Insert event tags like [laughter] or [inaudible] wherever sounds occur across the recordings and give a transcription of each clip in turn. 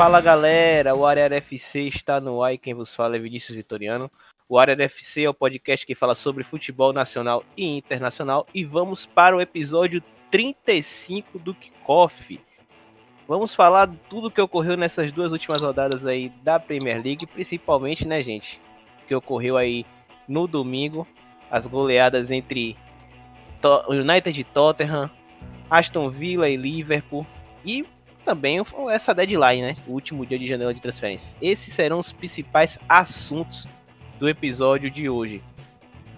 Fala galera, o Área FC está no ar e quem vos fala é Vinícius Vitoriano. O Área FC é o podcast que fala sobre futebol nacional e internacional e vamos para o episódio 35 do Kickoff. Vamos falar tudo que ocorreu nessas duas últimas rodadas aí da Premier League, principalmente, né, gente, que ocorreu aí no domingo, as goleadas entre United e Tottenham, Aston Villa e Liverpool e também essa deadline, né? O último dia de janela de transferências. Esses serão os principais assuntos do episódio de hoje.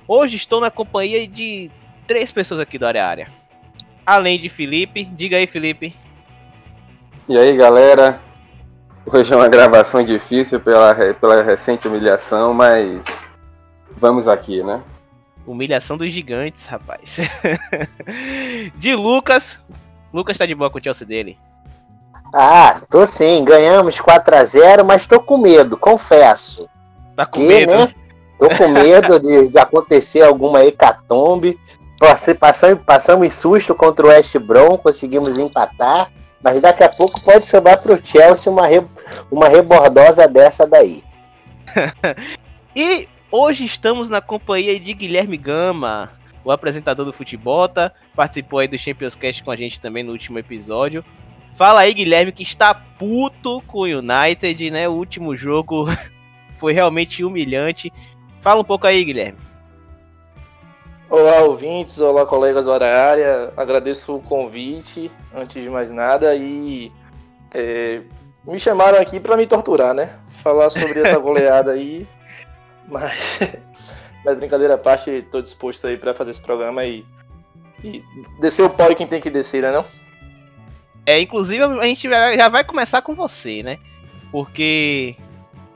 Hoje estou na companhia de três pessoas aqui do área área. Além de Felipe, diga aí, Felipe. E aí, galera? Hoje é uma gravação difícil pela, pela recente humilhação, mas vamos aqui, né? Humilhação dos gigantes, rapaz. [laughs] de Lucas. Lucas tá de boa com o Chelsea dele. Ah, tô sim. Ganhamos 4 a 0 mas tô com medo, confesso. Tá com que, medo? Né? Tô com medo de, de acontecer alguma hecatombe. Passamos, passamos susto contra o West Brom, conseguimos empatar. Mas daqui a pouco pode sobrar pro Chelsea uma, re, uma rebordosa dessa daí. [laughs] e hoje estamos na companhia de Guilherme Gama, o apresentador do Futebota. Participou aí do Champions Cast com a gente também no último episódio. Fala aí, Guilherme, que está puto com o United, né? O último jogo [laughs] foi realmente humilhante. Fala um pouco aí, Guilherme. Olá, ouvintes, olá, colegas da área. Agradeço o convite, antes de mais nada, e é, me chamaram aqui para me torturar, né? Falar sobre essa [laughs] goleada aí. Mas, [laughs] mas brincadeira à parte, estou disposto aí para fazer esse programa e, e descer o pó quem tem que descer, né? Não? É, inclusive a gente já vai começar com você, né? Porque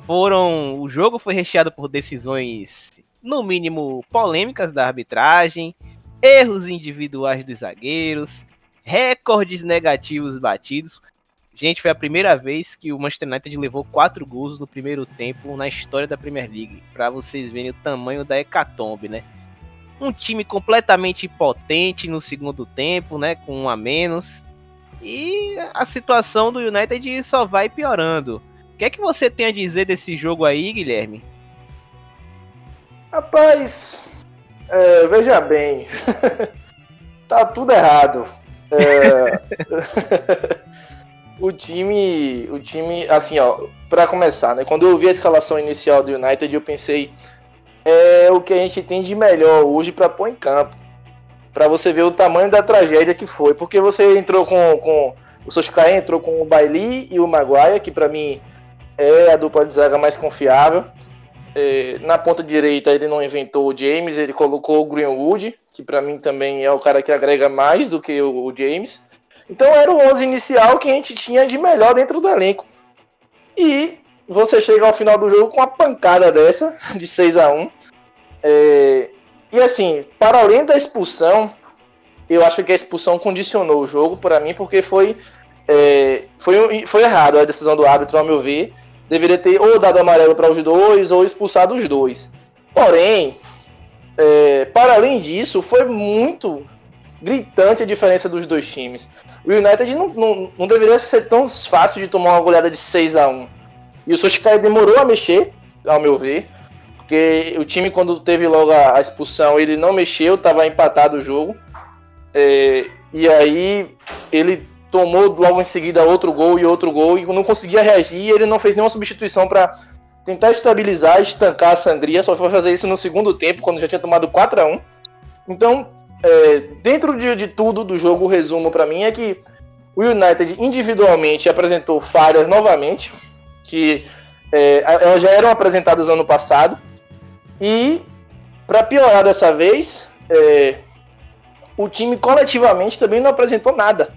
foram. O jogo foi recheado por decisões, no mínimo, polêmicas da arbitragem, erros individuais dos zagueiros, recordes negativos batidos. Gente, foi a primeira vez que o Manchester United levou quatro gols no primeiro tempo na história da Premier League. Para vocês verem o tamanho da hecatombe, né? Um time completamente potente no segundo tempo, né? Com um a menos. E a situação do United só vai piorando. O que é que você tem a dizer desse jogo aí, Guilherme? Rapaz, é, veja bem, [laughs] tá tudo errado. É, [laughs] o time, o time, assim, ó, para começar, né? Quando eu vi a escalação inicial do United, eu pensei é o que a gente tem de melhor hoje para pôr em campo para você ver o tamanho da tragédia que foi. Porque você entrou com. com o Solskjaer entrou com o Bailey e o Maguire, que para mim é a dupla de zaga mais confiável. É, na ponta direita ele não inventou o James, ele colocou o Greenwood, que para mim também é o cara que agrega mais do que o, o James. Então era o 11 inicial que a gente tinha de melhor dentro do elenco. E você chega ao final do jogo com uma pancada dessa, de 6 a 1 é, e assim, para além da expulsão, eu acho que a expulsão condicionou o jogo para mim, porque foi, é, foi, foi errado a decisão do árbitro, ao meu ver. Deveria ter ou dado amarelo para os dois ou expulsado os dois. Porém, é, para além disso, foi muito gritante a diferença dos dois times. O United não, não, não deveria ser tão fácil de tomar uma goleada de 6 a 1 E o Solskjaer demorou a mexer, ao meu ver. Porque o time, quando teve logo a, expulsão, ele não mexeu, estava empatado o jogo. É, e aí ele tomou logo em seguida outro gol e outro gol e não conseguia reagir. Ele não fez nenhuma substituição para tentar estabilizar, estancar a sangria. Só foi fazer isso no segundo tempo, quando já tinha tomado 4 a 1 Então, é, dentro de, de tudo do jogo, o resumo para mim é que o United individualmente apresentou falhas novamente, que é, elas já eram apresentadas ano passado. E, para piorar dessa vez, é, o time coletivamente também não apresentou nada.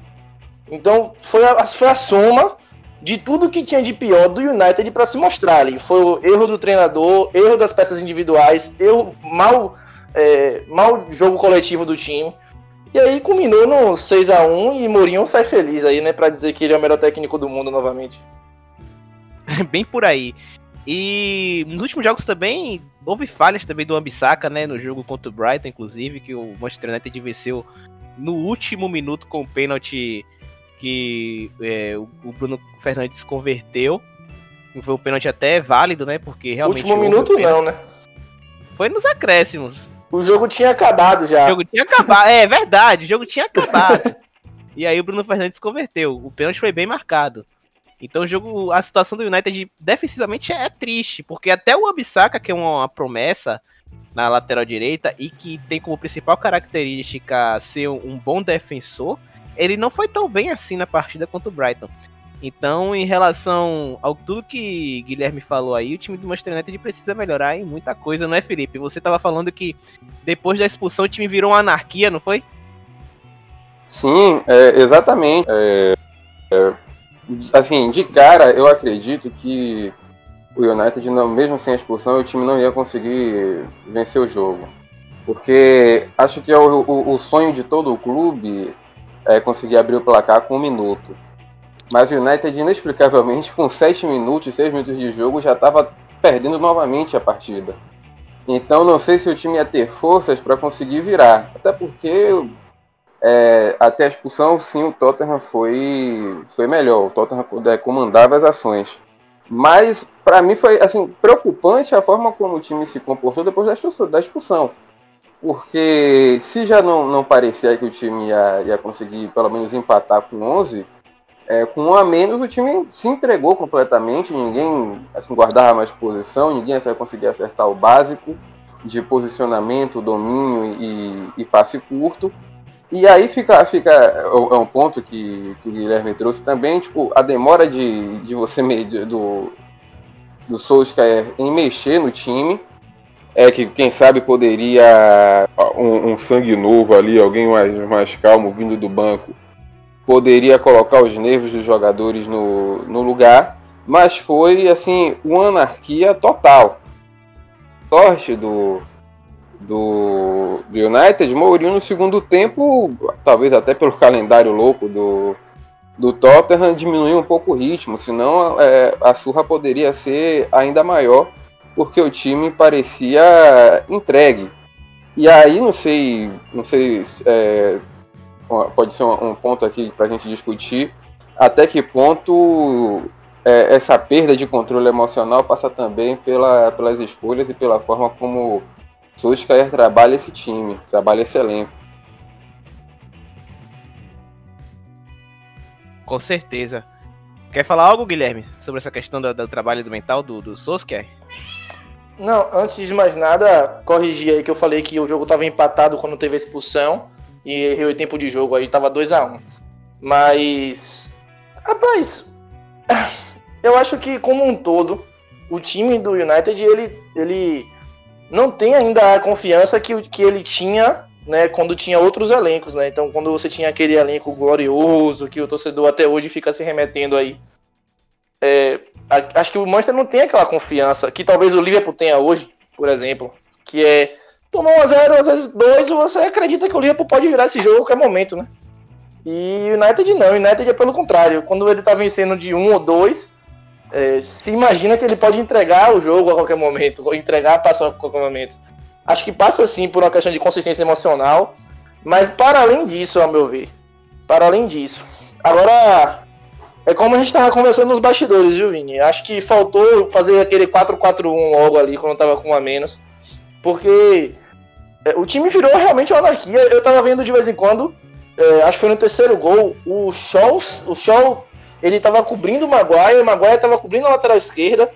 Então, foi a, foi a soma de tudo que tinha de pior do United para se mostrar ali. Foi o erro do treinador, erro das peças individuais, erro, mal, é, mal jogo coletivo do time. E aí culminou no 6 a 1 e Mourinho sai feliz aí, né, para dizer que ele é o melhor técnico do mundo novamente. [laughs] Bem por aí. E nos últimos jogos também houve falhas também do Ambissaca, né? No jogo contra o Brighton, inclusive, que o Manchester United venceu no último minuto com o pênalti que é, o, Bruno Fernandes converteu. Foi um pênalti até válido, né? Porque realmente. Último minuto não, né? Foi nos acréscimos. O jogo tinha acabado já. O jogo tinha acabado. É verdade, o jogo tinha acabado. e aí o Bruno Fernandes converteu. O pênalti foi bem marcado. Então o jogo, a situação do United defensivamente é triste, porque até o Abisaka, que é uma, promessa na lateral direita e que tem como principal característica ser um, bom defensor, ele não foi tão bem assim na partida contra o Brighton. Então, em relação ao tudo que Guilherme falou aí, o time do Manchester United precisa melhorar em muita coisa, não é, Felipe? Você tava falando que depois da expulsão o time virou uma anarquia, não foi? Sim, é, exatamente. É, é, assim, de cara, eu acredito que o United, não, mesmo sem a expulsão, o time não ia conseguir vencer o jogo. Porque acho que é o, o, o sonho de todo o clube é conseguir abrir o placar com um minuto. Mas o United, inexplicavelmente, [laughs] com 7 minutos, 6 minutos de jogo, já estava perdendo novamente a partida. Então não sei se o time ia ter forças para conseguir virar. Até porque é, até a expulsão, sim, o Tottenham foi, foi melhor. O Tottenham é, comandava as ações. Mas, para mim, foi assim, preocupante a forma como o time se comportou depois da expulsão. Da expulsão. Porque se já não, não parecia que o time ia, ia conseguir pelo menos empatar com 11, é, com um a menos o time se entregou completamente, ninguém assim, guardava mais posição, ninguém ia conseguir acertar o básico de posicionamento, domínio e, e passe curto. E aí fica, fica é um ponto que, que o Guilherme trouxe também, tipo, a demora de, de você do, do Solskjaer em mexer no time. É que quem sabe poderia um, um sangue novo ali, alguém mais, mais calmo vindo do banco, poderia colocar os nervos dos jogadores no, no lugar, mas foi assim uma anarquia total. Sorte do, do, do United, Mourinho no segundo tempo, talvez até pelo calendário louco do, do Tottenham, diminuiu um pouco o ritmo, senão é, a surra poderia ser ainda maior, porque o time parecia entregue. E aí não sei, não sei, é, pode ser um, ponto aqui para a gente discutir, até que ponto é, essa perda de controle emocional passa também pela, pelas escolhas e pela forma como Solskjaer trabalha esse time, trabalha esse elenco. Com certeza. Quer falar algo, Guilherme, sobre essa questão do, do trabalho do mental do, do Solskjaer? Não, antes de mais nada, corrigir aí que eu falei que o jogo estava empatado quando teve a expulsão e errei o tempo de jogo aí, tava 2 a 1 um. Mas, rapaz, eu acho que como um todo, o time do United, ele, ele não tem ainda a confiança que, que ele tinha né, quando tinha outros elencos, né? Então, quando você tinha aquele elenco glorioso que o torcedor até hoje fica se remetendo aí. É, acho que o Manchester não tem aquela confiança que talvez o Liverpool tenha hoje, por exemplo, que é tomar 1 a 0 às vezes 2 você acredita que o Liverpool pode virar esse jogo a qualquer momento, né? E o United não, o United é pelo contrário. Quando ele tá vencendo de 1 ou 2, é, se imagina que ele pode entregar o jogo a qualquer momento, entregar a passo a qualquer momento. Acho que passa sim por uma questão de consistência emocional, mas para além disso, ao meu ver, para além disso, agora é como a gente estava conversando nos bastidores, viu, Vini? Acho que faltou fazer aquele 4-4-1 logo ali quando tava com a menos, porque é, o time virou realmente uma anarquia. Eu tava vendo de vez em quando, é, acho que foi no terceiro gol, o Shaw, o Shaw ele tava cobrindo o Maguire, o Maguire tava cobrindo a lateral esquerda.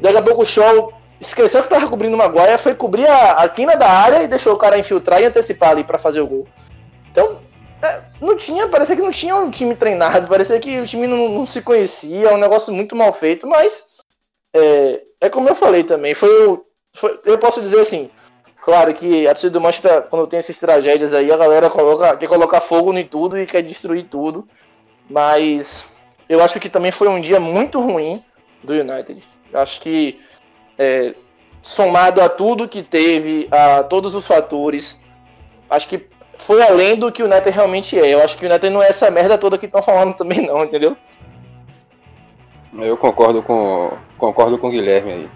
Daqui a pouco o Shaw esqueceu que tava cobrindo o Maguire, foi cobrir a, a quina da área e deixou o cara infiltrar e antecipar ali para fazer o gol. Então, é, não tinha, parecia que não tinha um time treinado, parecia que o time não, não se conhecia, é um negócio muito mal feito, mas é, é como eu falei também, foi, foi, eu posso dizer assim, claro que a torcida do Manchester, quando tem essas tragédias aí, a galera coloca, quer colocar fogo em tudo e quer destruir tudo, mas eu acho que também foi um dia muito ruim do United. Eu acho que, é, somado a tudo que teve, a todos os fatores, acho que foi além do que o United realmente é. Eu acho que o United não é essa merda toda que estão falando também, não, entendeu? Eu concordo com concordo com o Guilherme aí.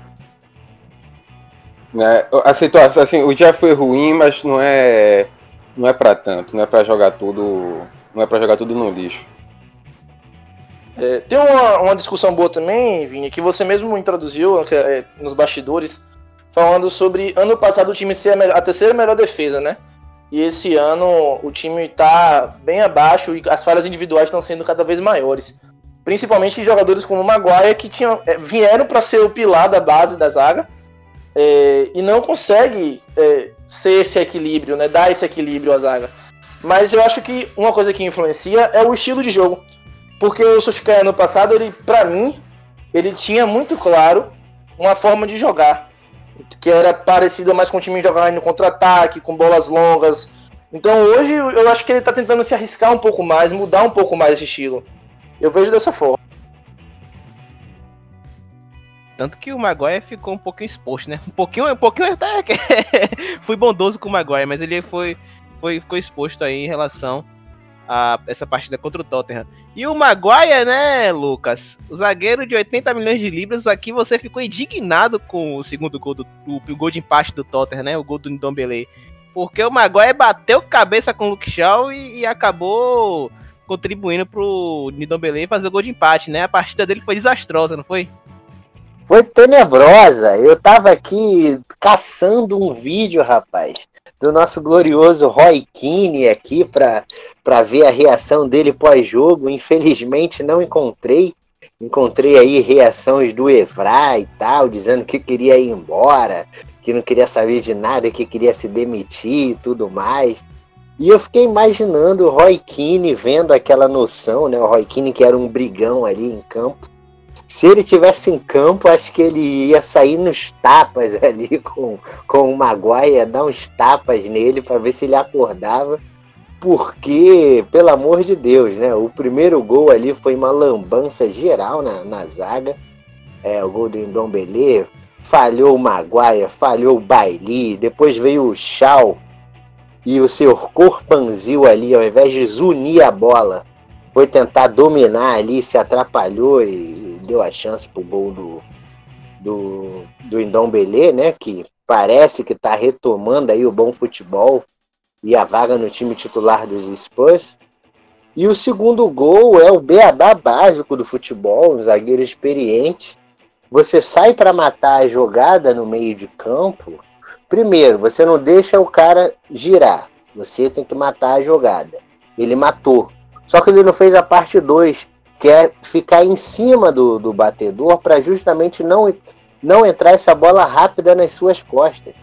Né? A situação, assim, o dia foi ruim, mas não é não é para tanto, não é para jogar tudo, não é para jogar tudo no lixo. É, tem uma, uma, discussão boa também, Vini, que você mesmo introduziu é, nos bastidores, falando sobre ano passado o time ser a, melhor, a terceira melhor defesa, né? E esse ano o time está bem abaixo e as falhas individuais estão sendo cada vez maiores. Principalmente jogadores como o Maguire, que tinham, é, vieram para ser o pilar da base da zaga é, e não consegue é, ser esse equilíbrio, né? dar esse equilíbrio à zaga. Mas eu acho que uma coisa que influencia é o estilo de jogo. Porque o Sushikai no passado, ele, para mim, ele tinha muito claro uma forma de jogar. Que era parecida mais com o time jogando no contra-ataque, com bolas longas. Então hoje eu acho que ele tá tentando se arriscar um pouco mais, mudar um pouco mais esse estilo. Eu vejo dessa forma. Tanto que o Maguire ficou um pouquinho exposto, né? Um pouquinho, um pouquinho até [laughs] fui bondoso com o Maguire, mas ele foi, foi ficou exposto aí em relação a essa partida contra o Tottenham. E o Maguire, né, Lucas? O zagueiro de 80 milhões de libras, aqui você ficou indignado com o segundo gol do o, o gol de empate do Tottenham, né? O gol do Ndombele. Porque o Maguire bateu cabeça com o Luke Shaw e, e acabou contribuindo pro Ndombele fazer o gol de empate, né? A partida dele foi desastrosa, não foi? Foi tenebrosa. Eu tava aqui caçando um vídeo, rapaz, do nosso glorioso Roy Keane aqui para ver a reação dele pós-jogo. Infelizmente não encontrei. Encontrei aí reações do Evra e tal, dizendo que queria ir embora, que não queria saber de nada, que queria se demitir e tudo mais. E eu fiquei imaginando o Roy Keane vendo aquela noção, né? O Roy Keane que era um brigão ali em campo se ele tivesse em campo, acho que ele ia sair nos tapas [laughs] ali com, com o Maguire, dar uns tapas nele para ver se ele acordava. Porque, pelo amor de Deus, né? O primeiro gol ali foi uma lambança geral na, na zaga. É, o gol do Ndombele. Falhou o Maguire, falhou o Bailey. Depois veio o Shaw e o seu Corpanzil ali, ao invés de zunir a bola, foi tentar dominar ali, se atrapalhou e deu a chance pro gol do, do, do Indão Belê, né? Que parece que está retomando aí o bom futebol e a vaga no time titular dos Spurs. E o segundo gol é o beabá básico do futebol, um zagueiro experiente. Você sai para matar a jogada no meio de campo. Primeiro, você não deixa o cara girar. Você tem que matar a jogada. Ele matou. Só que ele não fez a parte 2, que é ficar em cima do, do batedor para justamente não, não entrar essa bola rápida nas suas costas.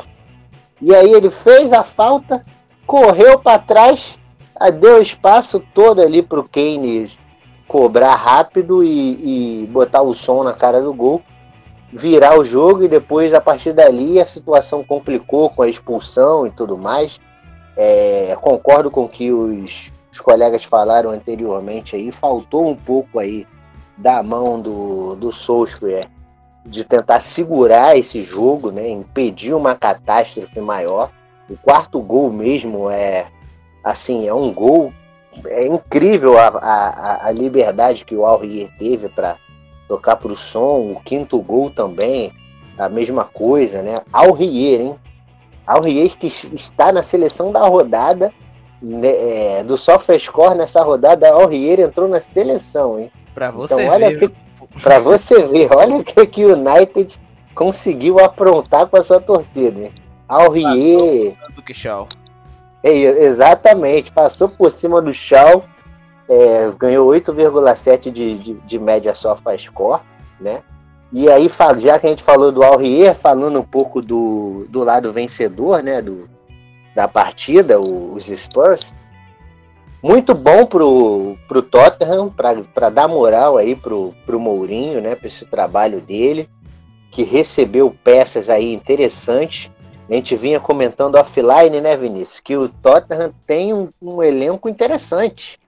E aí ele fez a falta, correu para trás, deu espaço todo ali para o Kane cobrar rápido e, e botar o som na cara do gol, virar o jogo e depois a partir dali a situação complicou com a expulsão e tudo mais. É, concordo com que os os colegas falaram anteriormente aí, faltou um pouco aí da mão do, do Solskjaer de tentar segurar esse jogo, né, impedir uma catástrofe maior. O quarto gol mesmo é assim, é um gol é incrível a, a, a liberdade que o Aurier teve para tocar para o som. O quinto gol também, a mesma coisa, né? Aurier, hein? Aurier que está na seleção da rodada né, é, do SofaScore nessa rodada, a Aurier entrou na seleção, hein? Pra você então, olha ver. Que, pra você ver, [laughs] olha o que, que o United conseguiu aprontar com a sua torcida, hein? Aurier. Do que Shaw. É, exatamente, passou por cima do Shaw, é, ganhou 8,7 de, de, de média SofaScore, né? E aí, já que a gente falou do Aurier, falando um pouco do, do lado vencedor, né? Do, da partida, os Spurs. Muito bom pro, pro Tottenham, para dar moral aí pro, pro Mourinho, né, para esse trabalho dele, que recebeu peças aí interessantes. A gente vinha comentando offline, né, Vinícius, que o Tottenham tem um, um elenco interessante.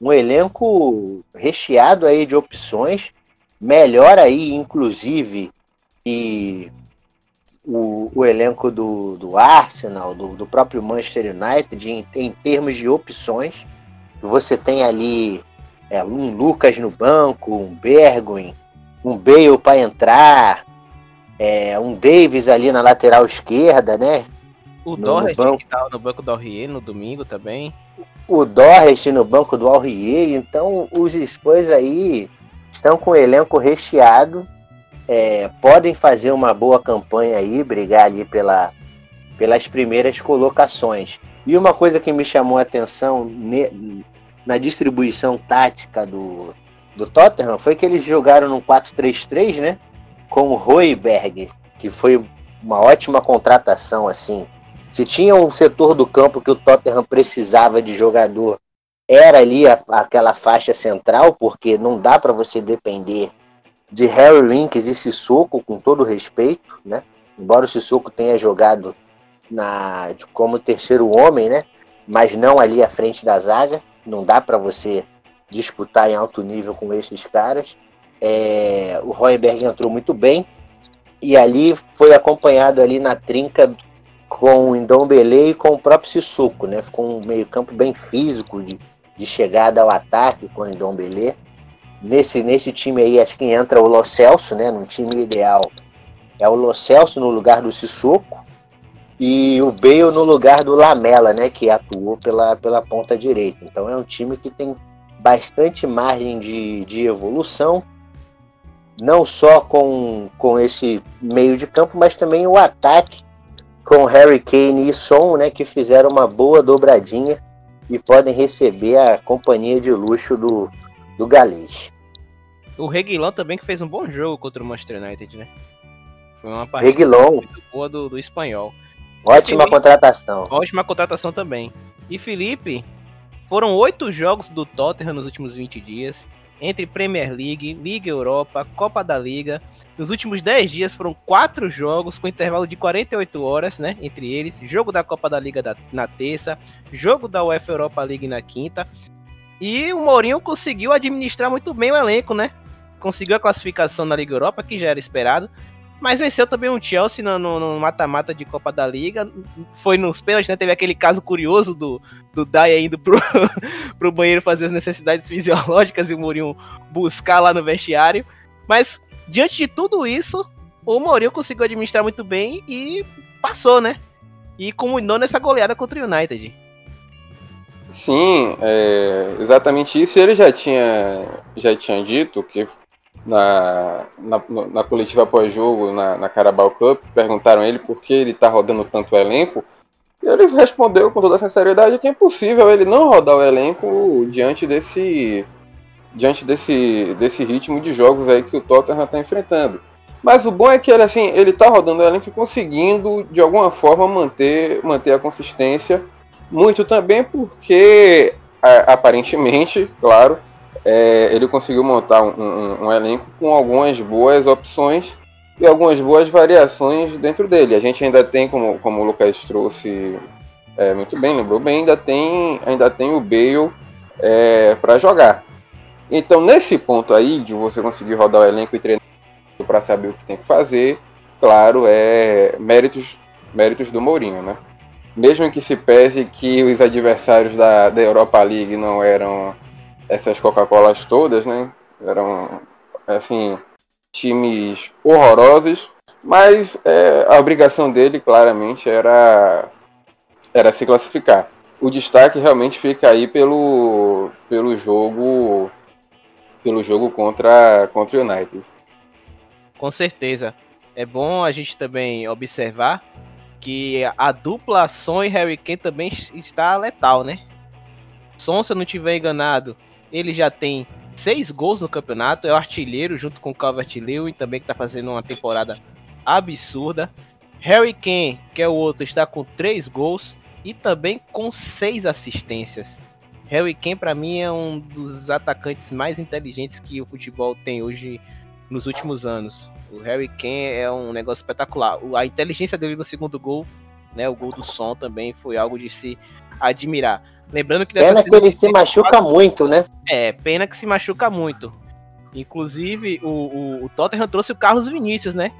Um elenco recheado aí de opções, melhor aí, inclusive, e o, o elenco do, do Arsenal, do, do próprio Manchester United, em, em termos de opções. Você tem ali é, um Lucas no banco, um Bergwijn, um Bale para entrar, é, um Davis ali na lateral esquerda, né? O Dorret banco... que tá no banco do Aurier no domingo também. O Dorret no banco do Aurier. Então, os Spurs aí estão com o elenco recheado, é, podem fazer uma boa campanha aí, brigar ali pela, pelas primeiras colocações. E uma coisa que me chamou a atenção ne, na distribuição tática do, do Tottenham foi que eles jogaram no 4-3-3, né? Com o Royberg, que foi uma ótima contratação, assim. Se tinha um setor do campo que o Tottenham precisava de jogador, era ali a, aquela faixa central, porque não dá para você depender de Harry Winks e Sissoko, com todo respeito, né? Embora o Sissoko tenha jogado na como terceiro homem, né? Mas não ali à frente da zaga, não dá para você disputar em alto nível com esses caras. É, o Royberg entrou muito bem e ali foi acompanhado ali na trinca com o Ndombele e com o próprio Sissoko, né? Ficou um meio campo bem físico de, de chegada ao ataque com o Ndombele. Nesse, nesse time aí acho que entra o Lo Celso, né? Num time ideal é o Lo Celso no lugar do Sissoko e o Bale no lugar do Lamela, né? Que atuou pela, pela ponta direita. Então é um time que tem bastante margem de, de evolução, não só com, com esse meio de campo, mas também o ataque com Harry Kane e Son, né, que fizeram uma boa dobradinha e podem receber a companhia de luxo do, do galês. O Reguilão também que fez um bom jogo contra o Manchester United, né? Foi uma partida muito boa do, do espanhol. Ótima Felipe- contratação. Ótima contratação também. E Felipe, foram oito jogos do Tottenham nos últimos 20 dias, entre Premier League, Liga Europa, Copa da Liga. Nos últimos 10 dias foram quatro jogos com intervalo de 48 horas, né? Entre eles, jogo da Copa da Liga da- na terça, jogo da UEFA Europa League na quinta. E o Mourinho conseguiu administrar muito bem o elenco, né? Conseguiu a classificação na Liga Europa, que já era esperado. Mas venceu também um Chelsea no- mata-mata de Copa da Liga. Foi nos pênaltis, né? Teve aquele caso curioso do, do Daya indo pro, [laughs] pro banheiro fazer as necessidades fisiológicas e o Mourinho buscar lá no vestiário. Mas, diante de tudo isso, o Mourinho conseguiu administrar muito bem e passou, né? E culminou nessa goleada contra o United. Sim, é exatamente isso. Ele já tinha, já tinha dito que na, na, na coletiva pós-jogo, na, na Carabao Cup, perguntaram ele por que ele está rodando tanto o elenco. E ele respondeu com toda sinceridade que é impossível ele não rodar o elenco diante desse, diante desse, desse ritmo de jogos aí que o Tottenham está enfrentando. Mas o bom é que ele assim, ele está rodando o elenco conseguindo de alguma forma manter, manter a consistência muito também porque, a- aparentemente, claro, é, ele conseguiu montar um, um- um elenco com algumas boas opções e algumas boas variações dentro dele. A gente ainda tem, como, como o Lucas trouxe é, muito bem, lembrou bem, ainda tem, ainda tem o Bale para jogar. Então, nesse ponto aí, de você conseguir rodar o elenco e treinar para saber o que tem que fazer, claro, é méritos, méritos do Mourinho, né? Mesmo que se pese que os adversários da, da Europa League não eram essas Coca-Colas todas, né? Eram, assim, times horrorosos, mas é, a obrigação dele, claramente, era, era se classificar. O destaque realmente fica aí pelo, pelo jogo pelo jogo contra, contra o United. Com certeza. É bom a gente também observar que a dupla Son e Harry Kane também está letal, né? Son, se eu não estiver enganado, ele já tem seis gols no campeonato, é o artilheiro junto com o Calvert-Lewin também que está fazendo uma temporada absurda. Harry Kane, que é o outro, está com três gols e também com seis assistências. Harry Kane para mim é um dos atacantes mais inteligentes que o futebol tem hoje nos últimos anos. O Harry Kane é um negócio espetacular. A inteligência dele no segundo gol, né, o gol do som também foi algo de se admirar. Lembrando que Pena que ele se machuca muito, né? é, pena que se machuca muito. Inclusive, o, o, o Tottenham trouxe o Carlos Vinícius, né?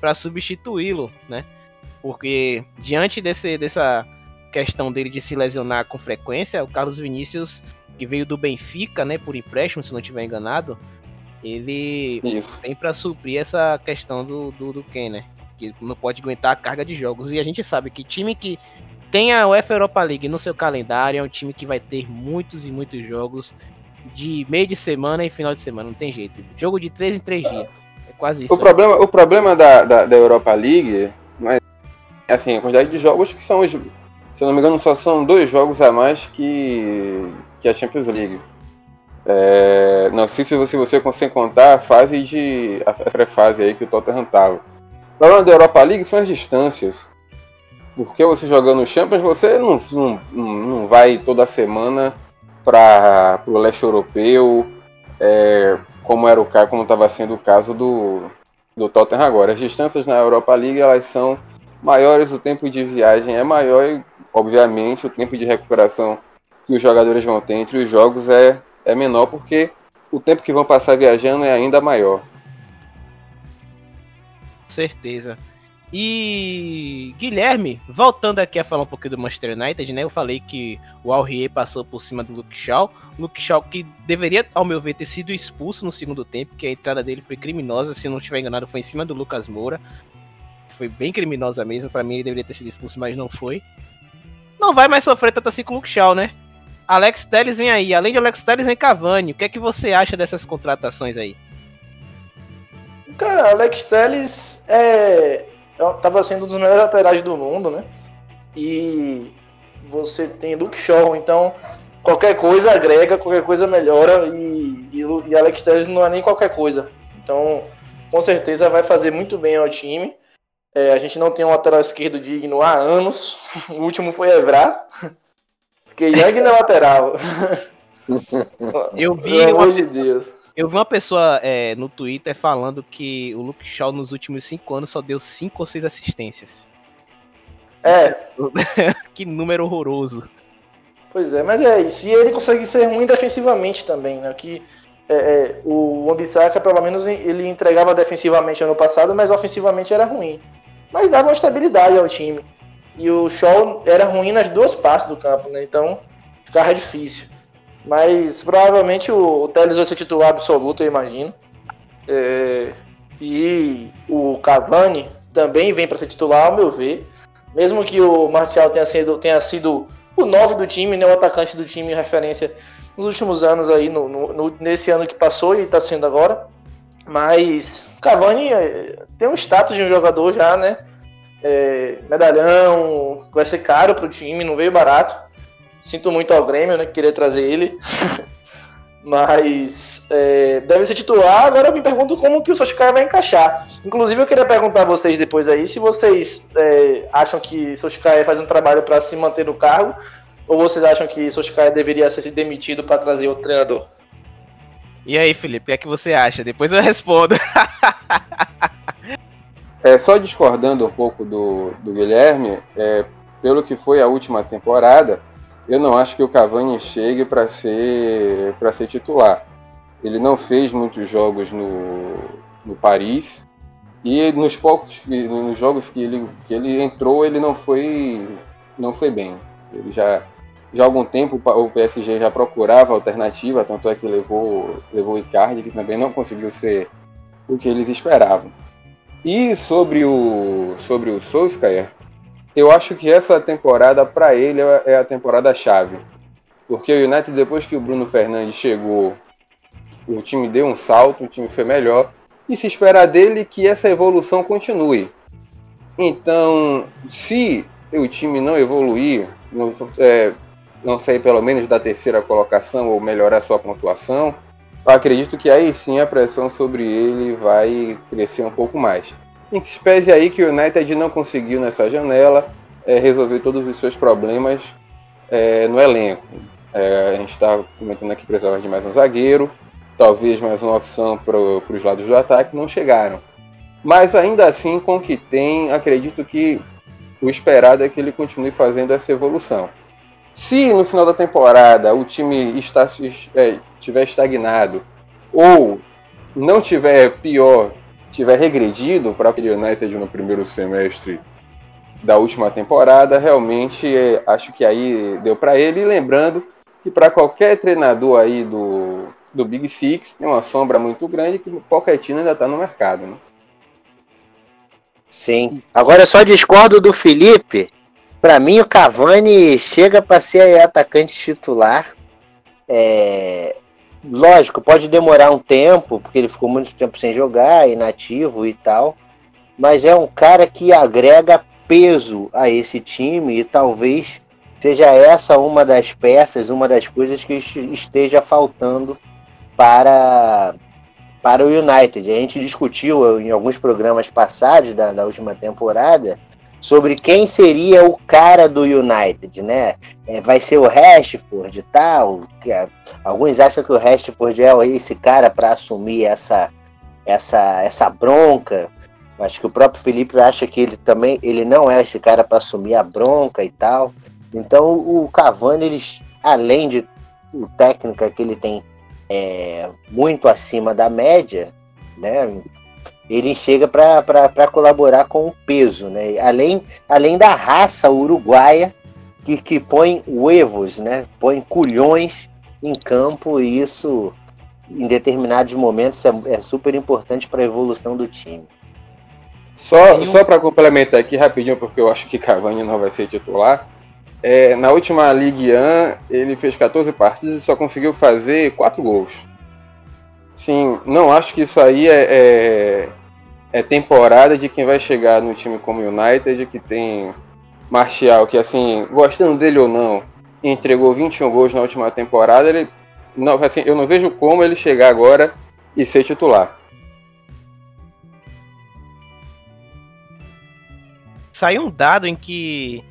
Pra substituí-lo, né? Porque diante desse, dessa questão dele de se lesionar com frequência, o Carlos Vinícius, que veio do Benfica, né? Por empréstimo, se não estiver enganado, ele Isso. vem pra suprir essa questão do, do, do Ken, né? Que não pode aguentar a carga de jogos. E a gente sabe que time que tem a UEFA Europa League no seu calendário é um time que vai ter muitos e muitos jogos de meio de semana e final de semana, não tem jeito. Jogo de três em três dias. É quase isso. O problema, o problema da, da, da Europa League, mas, assim, a quantidade de jogos que são os. Se eu não me engano, só são dois jogos a mais que, que a Champions League. É, não sei se você, você consegue contar a fase de. a pré-fase aí que o Tottenham tava. O problema da Europa League são as distâncias. Porque você jogando Champions, você não, não, não vai toda semana para o leste europeu, é, como era o caso, como estava sendo o caso do, do Tottenham agora. As distâncias na Europa League elas são maiores, o tempo de viagem é maior e, obviamente, o tempo de recuperação que os jogadores vão ter entre os jogos é, é menor, porque o tempo que vão passar viajando é ainda maior. Certeza. E Guilherme, voltando aqui a falar um pouquinho do Manchester United, né? Eu falei que o Alrier passou por cima do Luke Shaw. Luke Shaw que deveria, ao meu ver, ter sido expulso no segundo tempo, que a entrada dele foi criminosa, se não estiver enganado, foi em cima do Lucas Moura. Foi bem criminosa mesmo, para mim ele deveria ter sido expulso, mas não foi. Não vai mais sofrer tanto assim com o Luke Shaw, né? Alex Telles vem aí, além de Alex Telles vem Cavani. O que é que você acha dessas contratações aí? Cara, Alex Telles é estava sendo um dos melhores laterais do mundo, né? E você tem Luke Shaw, então qualquer coisa agrega, qualquer coisa melhora e, e, e Alex Telles não é nem qualquer coisa. Então, com certeza vai fazer muito bem ao time. É, a gente não tem um lateral esquerdo digno há anos. [laughs] O último foi Evra. Porque Young na lateral. [laughs] Eu vi. Pelo amor de Deus. Eu vi uma pessoa é, no Twitter falando que o Luke Shaw nos últimos cinco anos só deu cinco ou seis assistências. É. [laughs] que número horroroso. Pois é, mas é isso. E ele consegue ser ruim defensivamente também, né? Que é, é, o Wambisaka, pelo menos, ele entregava defensivamente ano passado, mas ofensivamente era ruim. Mas dava uma estabilidade ao time. E o Shaw era ruim nas duas partes do campo, né? Então ficava difícil. Mas provavelmente o, o Teles vai ser titular absoluto, eu imagino. É, e o Cavani também vem para ser titular, ao meu ver. Mesmo que o Martial tenha sido, tenha sido o 9 do time, né, o atacante do time referência nos últimos anos aí, no, no nesse ano que passou e está sendo agora. Mas Cavani é, tem um status de um jogador já, né? É, medalhão, vai ser caro para o time, não veio barato. Sinto muito ao Grêmio, né? Que queria trazer ele. [laughs] Mas é, deve ser titular. Agora eu me pergunto como que o Soshikaya vai encaixar. Inclusive, eu queria perguntar a vocês depois aí se vocês é, acham que Soshikaya faz um trabalho para se manter no cargo ou vocês acham que Soshikaya deveria ser demitido para trazer outro treinador? E aí, Felipe, o que é que você acha? Depois eu respondo. [laughs] é, só discordando um pouco do, do Guilherme, é, pelo que foi a última temporada, eu não acho que o Cavani chegue para ser ser titular. Ele não fez muitos jogos no, no Paris e nos poucos nos jogos que ele, que ele entrou ele não foi não foi bem. Ele já já há algum tempo o PSG já procurava alternativa, tanto é que levou levou o Icardi que também não conseguiu ser o que eles esperavam. E sobre o sobre o Solskjaer, eu acho que essa temporada, para ele, é a temporada chave. Porque o United, depois que o Bruno Fernandes chegou, o time deu um salto, o time foi melhor. E se espera dele que essa evolução continue. Então, se o time não evoluir, não, é, não sair pelo menos da terceira colocação ou melhorar sua pontuação, acredito que aí sim a pressão sobre ele vai crescer um pouco mais. Em que se pese aí que o United não conseguiu nessa janela é, resolver todos os seus problemas é, no elenco. É, a gente está comentando aqui que precisava de mais um zagueiro, talvez mais uma opção para os lados do ataque, não chegaram. Mas ainda assim, com o que tem, acredito que o esperado é que ele continue fazendo essa evolução. Se no final da temporada o time está, é, estiver estagnado ou não tiver pior tiver regredido para o United no primeiro semestre da última temporada, realmente é, acho que aí deu para ele. E lembrando que para qualquer treinador aí do, do Big Six tem uma sombra muito grande que o Pochettino ainda está no mercado, né? Sim. Agora eu só discordo do Felipe. Para mim o Cavani chega para ser atacante titular. É... lógico, pode demorar um tempo, porque ele ficou muito tempo sem jogar, inativo e tal. Mas é um cara que agrega peso a esse time e talvez seja essa uma das peças, uma das coisas que esteja faltando para para o United. A gente discutiu em alguns programas passados da, da última temporada sobre quem seria o cara do United, né? É, vai ser o Rashford e tal. Que, é, alguns acham que o Rashford é esse cara para assumir essa, essa, essa bronca. Acho que o próprio Felipe acha que ele também ele não é esse cara para assumir a bronca e tal. Então o Cavani, ele, além de técnica que ele tem é, muito acima da média, né? Ele chega para colaborar com o peso, né? Além, além da raça uruguaia que, que põe huevos, né? Põe culhões em campo e isso em determinados momentos é, é super importante para a evolução do time. Só, um... só para complementar aqui rapidinho, porque eu acho que Cavani não vai ser titular. É, na última Ligue 1, ele fez 14 partidas e só conseguiu fazer 4 gols. Sim, não acho que isso aí é, é, é, temporada de quem vai chegar no time como United, que tem Martial, que assim, gostando dele ou não, entregou 21 gols na última temporada, ele não, assim, eu não vejo como ele chegar agora e ser titular. Saiu um dado em que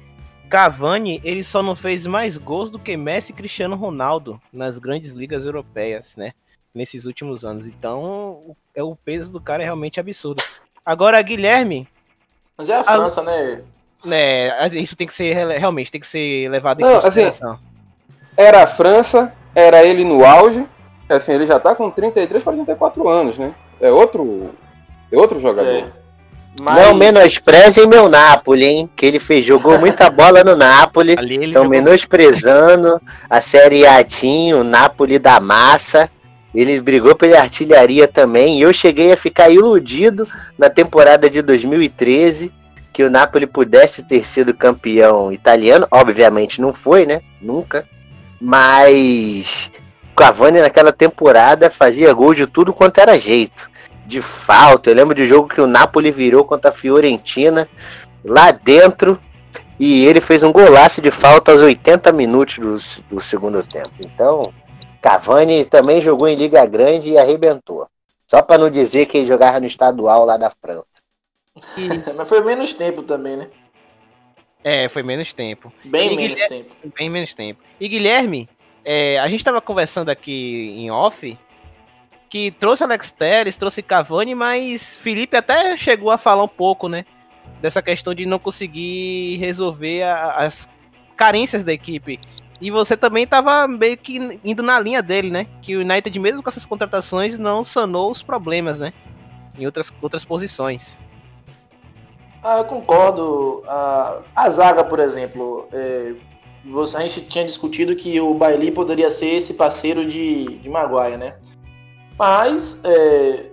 Cavani, ele só não fez mais gols do que Messi e Cristiano Ronaldo nas grandes ligas europeias, né? Nesses últimos anos. Então, é o peso do cara é realmente absurdo. Agora, Guilherme. Mas é a França, a... né? É, isso tem que ser realmente tem que ser levado em não, assim, consideração. Assim, era a França, era ele no auge. Assim, ele já tá com 33 para 34 anos, né? É outro, é outro jogador. É. Mas... Não menosprezem meu Napoli, hein? Que ele fez, jogou muita [laughs] bola no Napoli. Estão jogou... menosprezando a Série Atinho, o Napoli da massa. Ele brigou pela artilharia também. E eu cheguei a ficar iludido na temporada de 2013 que o Napoli pudesse ter sido campeão italiano. Obviamente não foi, né? Nunca. Mas Cavani naquela temporada fazia gol de tudo quanto era jeito de falta. Eu lembro de jogo que o Napoli virou contra a Fiorentina lá dentro e ele fez um golaço de falta aos 80 minutos do, do segundo tempo. Então, Cavani também jogou em Liga Grande e arrebentou. Só para não dizer que ele jogava no estadual lá da França. [laughs] Mas foi menos tempo também, né? É, foi menos tempo. Bem e menos Guilherme... tempo. Bem menos tempo. E Guilherme, é, a gente estava conversando aqui em off que trouxe Alex Telles, trouxe Cavani, mas Felipe até chegou a falar um pouco, né? Dessa questão de não conseguir resolver a, as carências da equipe. E você também estava meio que indo na linha dele, né? Que o United, mesmo com essas contratações, não sanou os problemas, né? Em outras, outras posições. Ah, eu concordo. A, a zaga, por exemplo, é, a gente tinha discutido que o Bailey poderia ser esse parceiro de, de Maguire, né? Mas, é,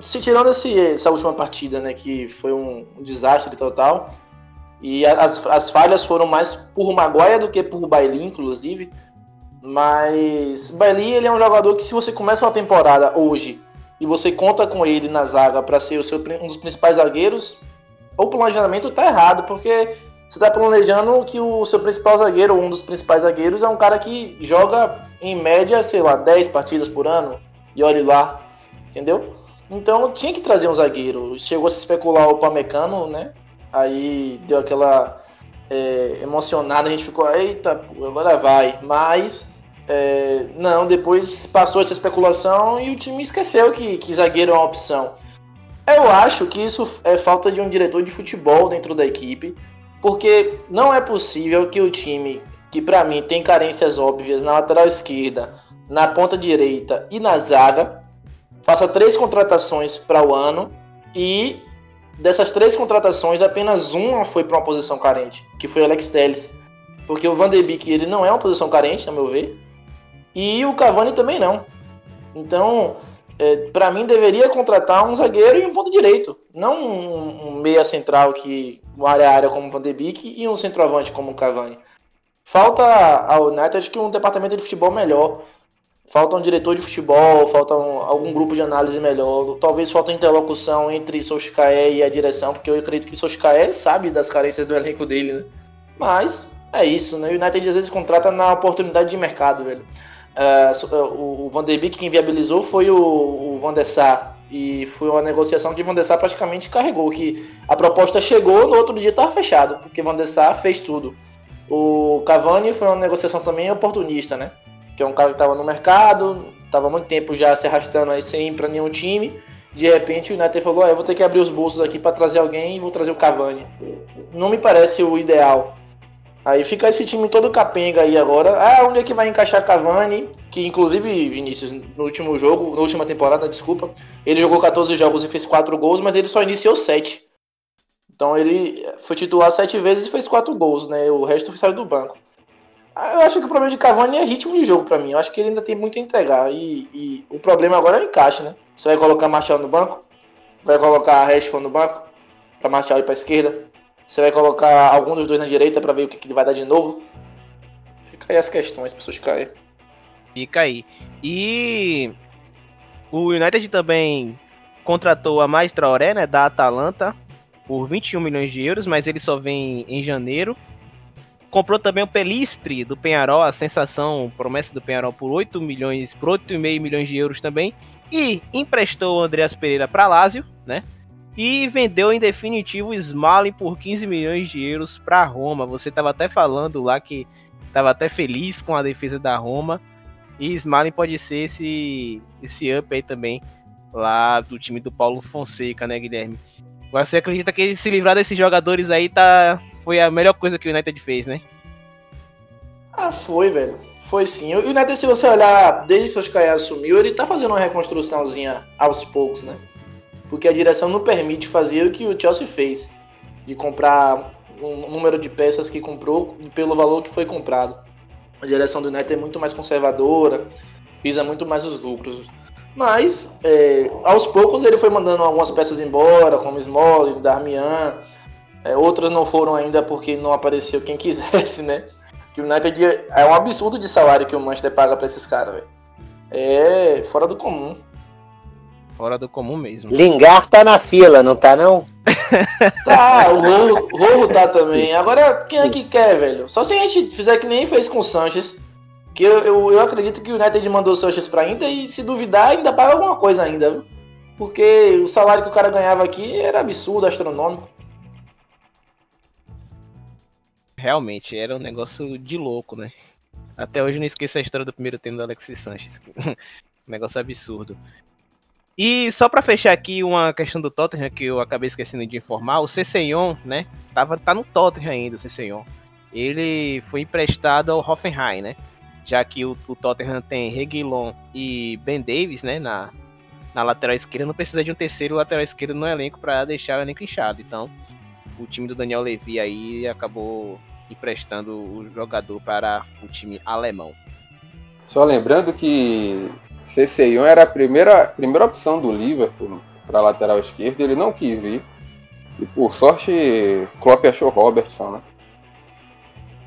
se tirando esse, essa última partida, né, que foi um desastre total, e as, as falhas foram mais por Maguire do que por Bailey, inclusive. Mas Bailey ele é um jogador que se você começa uma temporada hoje e você conta com ele na zaga para ser o seu, um dos principais zagueiros, o planejamento tá errado, porque você tá planejando que o seu principal zagueiro, ou um dos principais zagueiros, é um cara que joga em média, sei lá, 10 partidas por ano, e olhe lá, entendeu? Então tinha que trazer um zagueiro. Chegou a se especular o Pamecano, né? Aí deu aquela é, emocionada, a gente ficou, eita, agora vai. Mas, é, não, depois passou essa especulação e o time esqueceu que, que zagueiro é uma opção. Eu acho que isso é falta de um diretor de futebol dentro da equipe, porque não é possível que o time que para mim tem carências óbvias na lateral esquerda, na ponta direita e na zaga, faça três contratações para o ano e dessas três contratações apenas uma foi para uma posição carente, que foi o Alex Telles, porque o Van de Beek ele não é uma posição carente, no meu ver, e o Cavani também não. Então, é, para mim deveria contratar um zagueiro e um ponto direito, não um, um meia central que área a área como o Van de Beek e um centroavante como o Cavani. Falta ao United que um departamento de futebol melhor. Falta um diretor de futebol, falta um, algum grupo de análise melhor, talvez falta interlocução entre Solskjaer e a direção, porque eu acredito que Solskjaer sabe das carências do elenco dele, né? Mas é isso, né? O United às vezes contrata na oportunidade de mercado, velho. Uh, o Van der Beek quem viabilizou foi o, o Van der Sar, e foi uma negociação que Van der Sar praticamente carregou, que a proposta chegou, no outro dia estava fechado, porque Van der Sar fez tudo. O Cavani foi uma negociação também oportunista, né? Que é um cara que estava no mercado, estava muito tempo já se arrastando aí sem ir para nenhum time. De repente o United falou: ah, eu vou ter que abrir os bolsos aqui para trazer alguém e vou trazer o Cavani. Não me parece o ideal. Aí fica esse time todo capenga aí agora. Ah, onde é que vai encaixar Cavani? Que inclusive, Vinícius, no último jogo, na última temporada, desculpa, ele jogou 14 jogos e fez 4 gols, mas ele só iniciou 7. Então ele foi titular 7 vezes e fez 4 gols, né? O resto saiu do banco. Eu acho que o problema de Cavani é ritmo de jogo para mim. Eu acho que ele ainda tem muito a entregar. E, e, o problema agora é o encaixe, né? Você vai colocar Marshall no banco? Vai colocar Rashford no banco? Pra Marshall ir pra esquerda? Você vai colocar algum dos dois na direita para ver o que, que ele vai dar de novo? Fica aí as questões, pessoas caem. Fica aí. E o United também contratou a Mais Traoré, né, da Atalanta, por 21 milhões de euros, mas ele só vem em janeiro. Comprou também o Pelistre do Penharol, a sensação, promessa do Penharol por 8 milhões, por 8,5 milhões de euros também. E emprestou o Andreas Pereira para Lazio, né? e vendeu em definitivo o Smalling por 15 milhões de euros para Roma. Você estava até falando lá que estava até feliz com a defesa da Roma. E Smalling pode ser esse, esse up aí também, lá do time do Paulo Fonseca, né, Guilherme? Você acredita que se livrar desses jogadores aí tá, foi a melhor coisa que o United fez, né? Ah, foi, velho. Foi sim. O United, se você olhar, desde que o Oscar assumiu, ele tá fazendo uma reconstruçãozinha aos poucos, né? porque a direção não permite fazer o que o Chelsea fez, de comprar um número de peças que comprou pelo valor que foi comprado. A direção do United é muito mais conservadora, visa muito mais os lucros. Mas, é, aos poucos, ele foi mandando algumas peças embora, como Smalling, Darmian. É, outras não foram ainda porque não apareceu quem [laughs] quisesse, né? Que o United é um absurdo de salário que o Manchester paga para esses caras, velho. É fora do comum. Fora do comum mesmo. Lingar tá na fila, não tá não? [laughs] tá, o Rorro, tá também. Agora, quem é que quer, velho? Só se a gente fizer que nem fez com o Sanches. Que eu, eu, eu acredito que o United mandou o Sanches pra Inter e se duvidar ainda paga alguma coisa ainda, viu? Porque o salário que o cara ganhava aqui era absurdo, astronômico. Realmente, era um negócio de louco, né? Até hoje eu não esqueço a história do primeiro tempo do Alexis Sanches. [laughs] negócio absurdo. E só para fechar aqui uma questão do Tottenham que eu acabei esquecendo de informar, o Cessenhon, né? Tava, tá no Tottenham ainda, o Cessenhon. Ele foi emprestado ao Hoffenheim, né? Já que o, o Tottenham tem Reguilon e Ben Davis, né? Na, na lateral esquerda, não precisa de um terceiro lateral esquerdo no elenco para deixar o elenco inchado. Então, o time do Daniel Levy aí acabou emprestando o jogador para o time alemão. Só lembrando que Cesseyon era a primeira, primeira opção do Liverpool para lateral esquerdo, ele não quis ir. E por sorte, Klopp achou Robertson, né?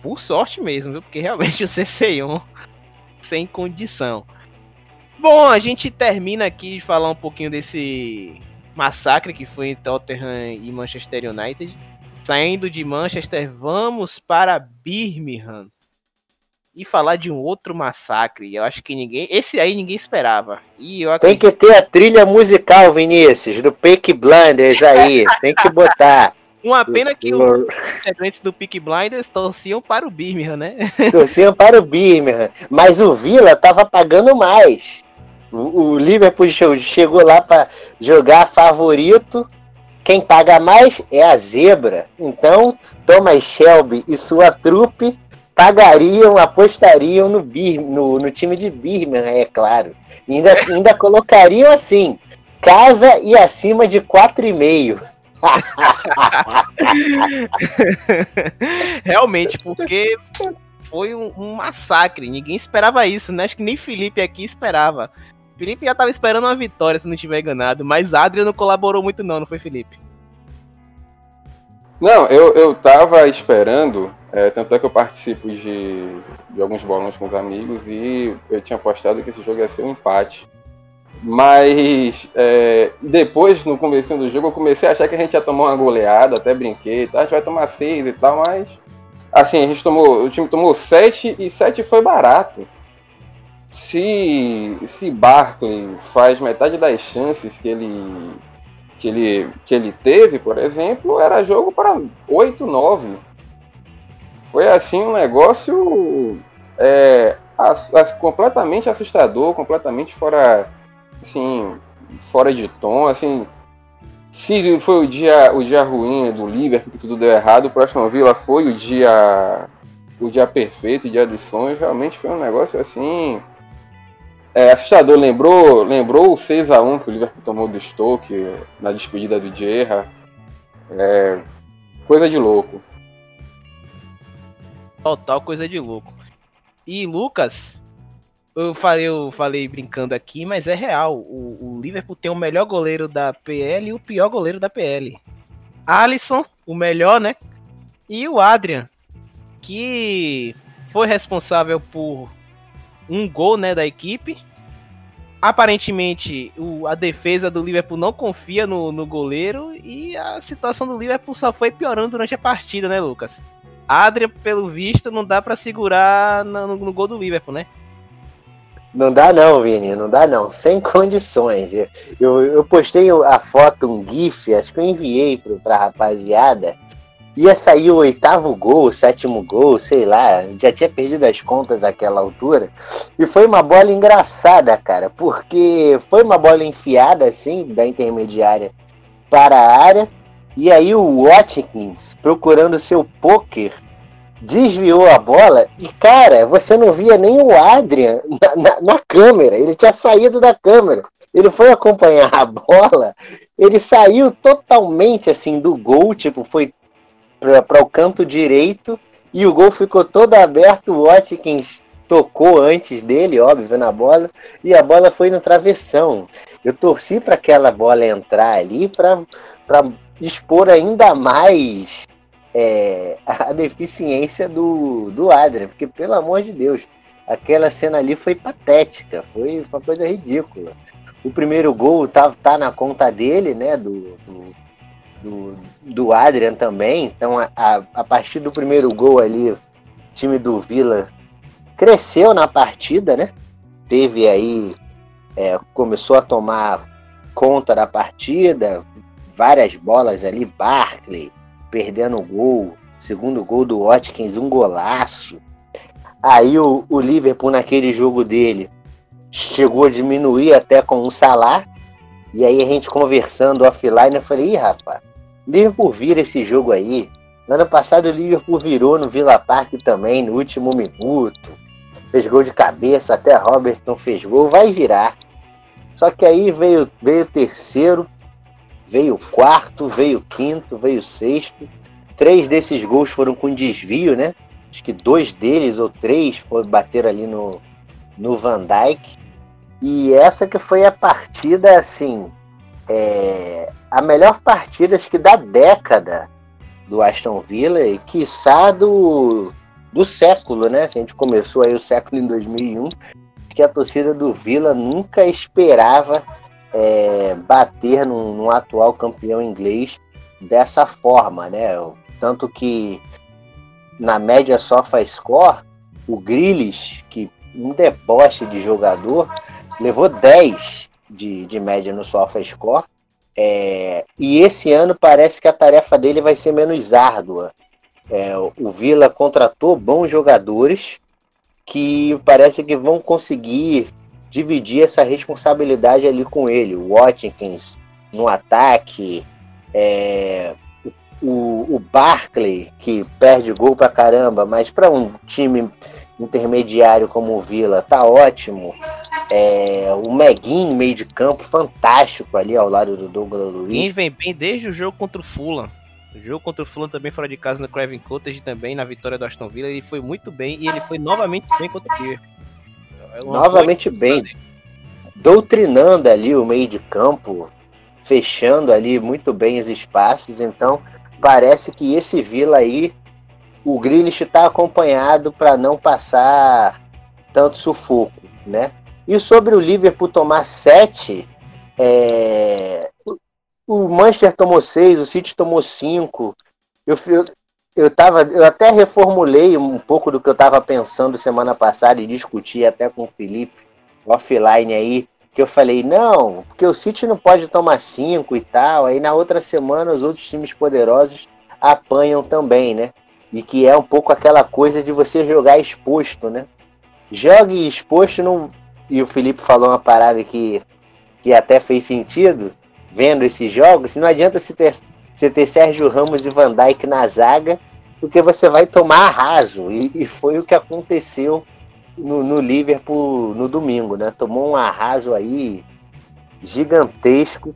Por sorte mesmo, viu? Porque realmente o Cesseyon sem condição. Bom, a gente termina aqui de falar um pouquinho desse massacre que foi em Tottenham e Manchester United. Saindo de Manchester, vamos para Birmingham e falar de um outro massacre. Eu acho que ninguém. Esse aí ninguém esperava. E eu acredito... Tem que ter a trilha musical, Vinícius, do Peak Blinders aí. Tem que botar. [laughs] Uma pena que os integrantes do Peak Blinders torciam para o Birmingham, né? [laughs] Torciam para o Birmingham. Mas o Vila tava pagando mais. O, o Liverpool chegou lá para jogar favorito. Quem paga mais é a zebra. Então, Thomas Shelby e sua trupe pagariam, apostariam no, Bir, no, no time de Birmingham, é claro. E ainda, [laughs] ainda colocariam assim, casa e acima de 4,5. [laughs] Realmente, porque foi um, um, massacre. Ninguém esperava isso, né? Acho que nem Felipe aqui esperava. Felipe já estava esperando uma vitória, se não tiver enganado. Mas Adriano não colaborou muito, não, não foi, Felipe? Não, eu, eu tava esperando É, tanto é que eu participo de, de alguns bolões com os amigos e eu tinha apostado que esse jogo ia ser um empate. Mas é, depois, no começo do jogo, eu comecei a achar que a gente ia tomar uma goleada, até brinquei, tá? a gente vai tomar seis e tal, mas assim, a gente tomou, o time tomou sete e sete foi barato. Se, se Barkley faz metade das chances que ele, que ele, que ele teve, por exemplo, era jogo para 8, 9 foi assim um negócio é, completamente assustador, completamente fora, assim, fora de tom, assim. Se foi o dia, o dia ruim do Liverpool, que tudo deu errado, o próximo Villa foi o dia, o dia perfeito, o dia dos sonhos. Realmente foi um negócio assim é, assustador. Lembrou, lembrou o 6 a 1 que o Liverpool tomou do Stoke na despedida do Gerra. É, coisa de louco. Total coisa de louco. E Lucas, eu falei, eu falei brincando aqui, mas é real. O, o, Liverpool tem o melhor goleiro da PL e o pior goleiro da PL. Alisson, o melhor, né? E o Adrian, que foi responsável por um gol né, da equipe. Aparentemente, o, a defesa do Liverpool não confia no, no goleiro e a situação do Liverpool só foi piorando durante a partida, né, Lucas? Adrian, pelo visto, não dá para segurar no, no, gol do Liverpool, né? Não dá não, Vini, não dá não, sem [laughs] condições. Eu, eu postei a foto, um gif, acho que eu enviei pro, pra rapaziada, ia sair o oitavo gol, o sétimo gol, sei lá, já tinha perdido as contas naquela altura, e foi uma bola engraçada, cara, porque foi uma bola enfiada, assim, da intermediária para a área, e aí o Watkins, procurando seu poker, desviou a bola e, cara, você não via nem o Adrian na, na, na, câmera. Ele tinha saído da câmera. Ele foi acompanhar a bola, ele saiu totalmente assim do gol, tipo, foi para o canto direito e o gol ficou todo aberto. O Watkins tocou antes dele, óbvio, na bola, e a bola foi no travessão. Eu torci para aquela bola entrar ali para expor ainda mais é, a deficiência do, do Adrian, porque pelo amor de Deus, aquela cena ali foi patética, foi uma coisa ridícula. O primeiro gol tá, tá na conta dele, né, do, do, do, do Adrian também, então a, a, a partir do primeiro gol ali, o time do Vila cresceu na partida, né, teve aí, é, começou a tomar conta da partida, várias bolas ali, Barkley perdendo o gol, segundo gol do Watkins, um golaço. Aí o, o Liverpool naquele jogo dele chegou a diminuir até com o Salah. E aí a gente conversando offline, eu falei, ih, rapaz, Liverpool vira esse jogo aí. No ano passado o Liverpool virou no Villa Park também, no último minuto. Fez gol de cabeça, até Robertson fez gol, vai virar. Só que aí veio, veio terceiro, veio quarto, veio quinto, veio sexto. Três desses gols foram com desvio, né? Acho que dois deles ou três foram bater ali no, no Van Dyke. E essa que foi a partida, assim, é, a melhor partida, acho que da década do Aston Villa e quiçá do, do século, né? A gente começou aí o século em 2001, que a torcida do Villa nunca esperava é, bater num, num, atual campeão inglês dessa forma, né? Tanto que na média sofa score, o Grilis, que um deboche de jogador, levou 10 de, de média no sofa score. É, e esse ano parece que a tarefa dele vai ser menos árdua. É, o Vila contratou bons jogadores que parece que vão conseguir dividir essa responsabilidade ali com ele. O Watkins no ataque, é, o, o Barkley, que perde gol pra caramba, mas para um time intermediário como o Vila, tá ótimo. É, o Meguin, meio de campo, fantástico ali ao lado do Douglas Luiz. Quem vem bem desde o jogo contra o Fulham. O jogo contra o Fulham também fora de casa no Craven Cottage também, na vitória do Aston Villa, ele foi muito bem e ele foi novamente bem contra o Liverpool. É Novamente bem. Doutrinando ali o meio de campo, fechando ali muito bem os espaços. Então, parece que esse Vila aí, o Grealish está acompanhado para não passar tanto sufoco, né? E sobre o Liverpool tomar 7, é... o Manchester tomou 6, o City tomou 5. Eu, eu, eu, tava, eu até reformulei um pouco do que eu estava pensando semana passada e discuti até com o Felipe offline aí, que eu falei, não, porque o City não pode tomar 5 e tal. Aí na outra semana os outros times poderosos apanham também, né? E que é um pouco aquela coisa de você jogar exposto, né? Jogue exposto. E o Felipe falou uma parada que, que até fez sentido, vendo esses jogos. Não adianta você ter, você ter Sérgio Ramos e Van Dijk na zaga, porque você vai tomar arraso. E, e foi o que aconteceu no, no Liverpool no domingo, né? Tomou um arraso aí gigantesco.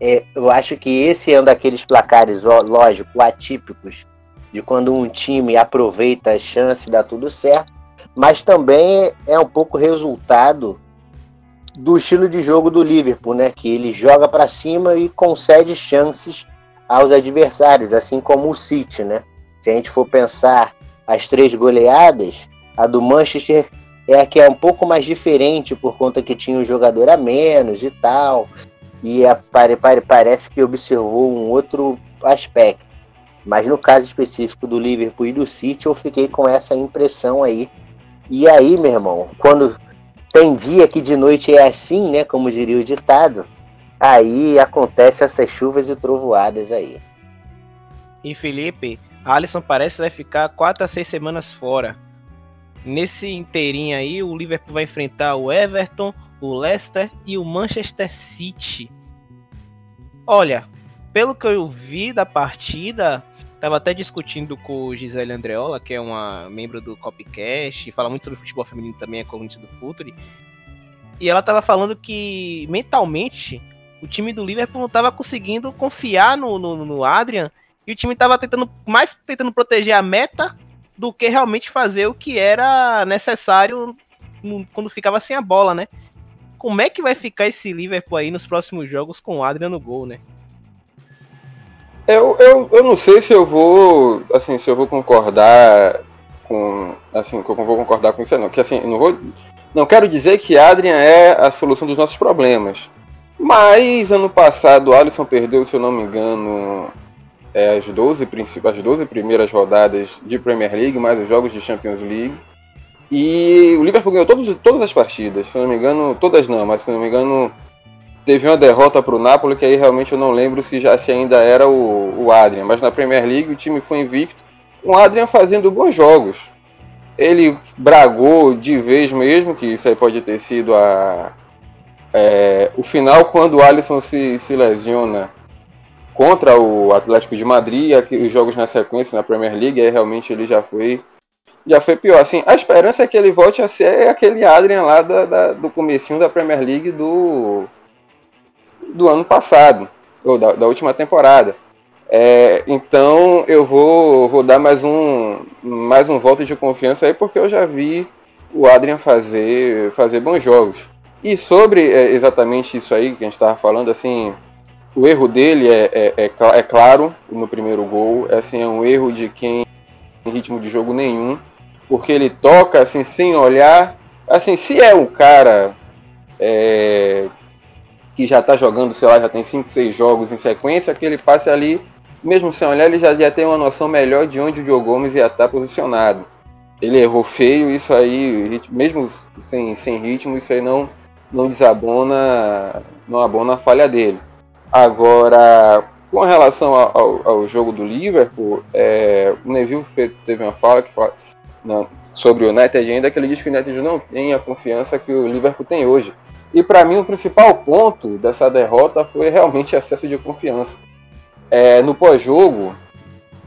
É, eu acho que esse é um daqueles placares, ó, lógico, atípicos, de quando um time aproveita a chance e dá tudo certo, mas também é um pouco resultado do estilo de jogo do Liverpool, né? Que ele joga para cima e concede chances aos adversários, assim como o City, né? Se a gente for pensar as três goleadas, a do Manchester é a que é um pouco mais diferente por conta que tinha um jogador a menos e tal. E a, pare, pare, parece que observou um outro aspecto. Mas no caso específico do Liverpool e do City, eu fiquei com essa impressão aí. E aí, meu irmão, quando tem dia que de noite é assim, né? Como diria o ditado, aí acontece essas chuvas e trovoadas aí. E Felipe, Alisson parece que vai ficar quatro a seis semanas fora. Nesse inteirinho aí, o Liverpool vai enfrentar o Everton, o Leicester e o Manchester City. Olha, pelo que eu vi da partida, tava até discutindo com o Gisele Andreola, que é uma membro do Copycast, fala muito sobre futebol feminino também, é colunista do Futuri. E ela tava falando que mentalmente o time do Liverpool não tava conseguindo confiar no, no, no Adrian e o time tava tentando mais tentando proteger a meta do que realmente fazer o que era necessário quando ficava sem a bola, né? Como é que vai ficar esse Liverpool aí nos próximos jogos com o Adriano no gol, né? Eu, eu, eu não sei se eu vou, assim, se eu vou concordar com, assim, que eu vou concordar com isso não, que assim, não vou, não quero dizer que Adrian é a solução dos nossos problemas, mas ano passado o Alisson perdeu, se eu não me engano, é, as, 12, as 12 primeiras rodadas de Premier League, mais os jogos de Champions League. E o Liverpool ganhou todos, todas as partidas, se não me engano, todas não, mas se não me engano, teve uma derrota para o Napoli, que aí realmente eu não lembro se já se ainda era o, o Adrian, mas na Premier League o time foi invicto, o Adrian fazendo bons jogos. Ele bragou de vez mesmo, que isso aí pode ter sido a, é, o final quando o Alisson se, se lesiona contra o Atlético de Madrid, os jogos na sequência na Premier League, aí realmente ele já foi já foi pior. Assim, a esperança é que ele volte a ser aquele Adrian lá da, da, do comecinho da Premier League do, do ano passado, ou da, da última temporada. É, então eu vou, vou dar mais um, mais um voto de confiança aí, porque eu já vi o Adrian fazer, fazer bons jogos. E sobre é, exatamente isso aí que a gente estava falando, assim, o erro dele é, é, é, é, claro no primeiro gol. É, assim, é um erro de quem tem ritmo de jogo nenhum. Porque ele toca assim sem olhar. Assim, se é um cara é, que já está jogando, sei lá, já tem 5, 6 jogos em sequência, que ele passe ali, mesmo sem olhar, ele já, já tem uma noção melhor de onde o Diogo Gomes ia estar tá posicionado. Ele errou feio, isso aí, mesmo sem, sem ritmo, isso aí não, não desabona, não abona a falha dele. Agora, com relação ao, ao jogo do Liverpool, é, o Neville teve uma fala que fala, não, sobre o United ainda, que ele diz que o United não tem a confiança que o Liverpool tem hoje. E para mim o principal ponto dessa derrota foi realmente excesso de confiança. É, no pós-jogo,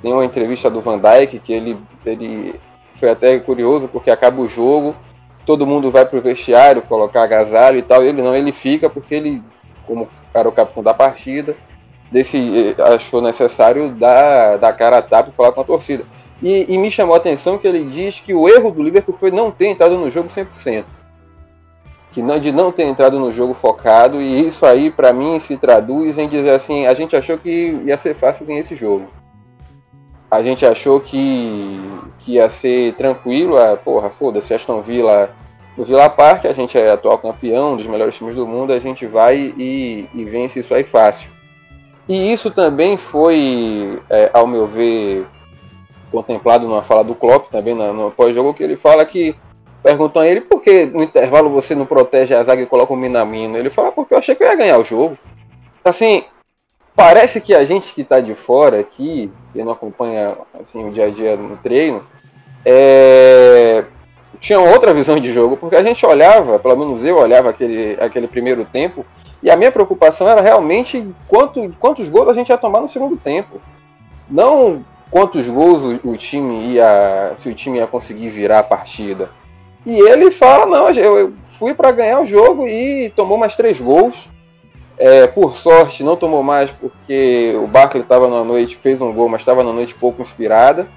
tem uma entrevista do Van Dijk que ele, ele foi até curioso porque acaba o jogo, todo mundo vai pro vestiário colocar agasalho e tal, ele não, ele fica porque ele como era o capitão da partida, desse, achou necessário dar, dar cara a tapa e falar com a torcida. E, e, me chamou a atenção que ele diz que o erro do Liverpool foi não ter entrado no jogo 100%. Que não, de não ter entrado no jogo focado, e isso aí, para mim, se traduz em dizer assim: a gente achou que ia ser fácil ganhar esse jogo. a gente achou que, que ia ser tranquilo, a, porra, foda-se, Aston Villa no Villa Park, a gente é atual campeão, dos melhores times do mundo, a gente vai e, e vence isso aí fácil. E isso também foi, é, ao meu ver, contemplado numa fala do Klopp também no, no pós-jogo, que ele fala que perguntam a ele por que no intervalo você não protege a zaga e coloca o Minamino. Ele fala, porque eu achei que eu ia ganhar o jogo. Assim, parece que a gente que está de fora aqui, que não acompanha assim, o dia a dia no treino, é, tinha outra visão de jogo, porque a gente olhava, pelo menos eu olhava aquele, aquele primeiro tempo, e a minha preocupação era realmente quanto, quantos gols a gente ia tomar no segundo tempo. Não quantos gols o, o time ia. se o time ia conseguir virar a partida. E ele fala, não, eu fui para ganhar o jogo e tomou mais três gols. É, por sorte, não tomou mais porque o Barkley estava na noite, fez um gol, mas estava na noite pouco inspirada.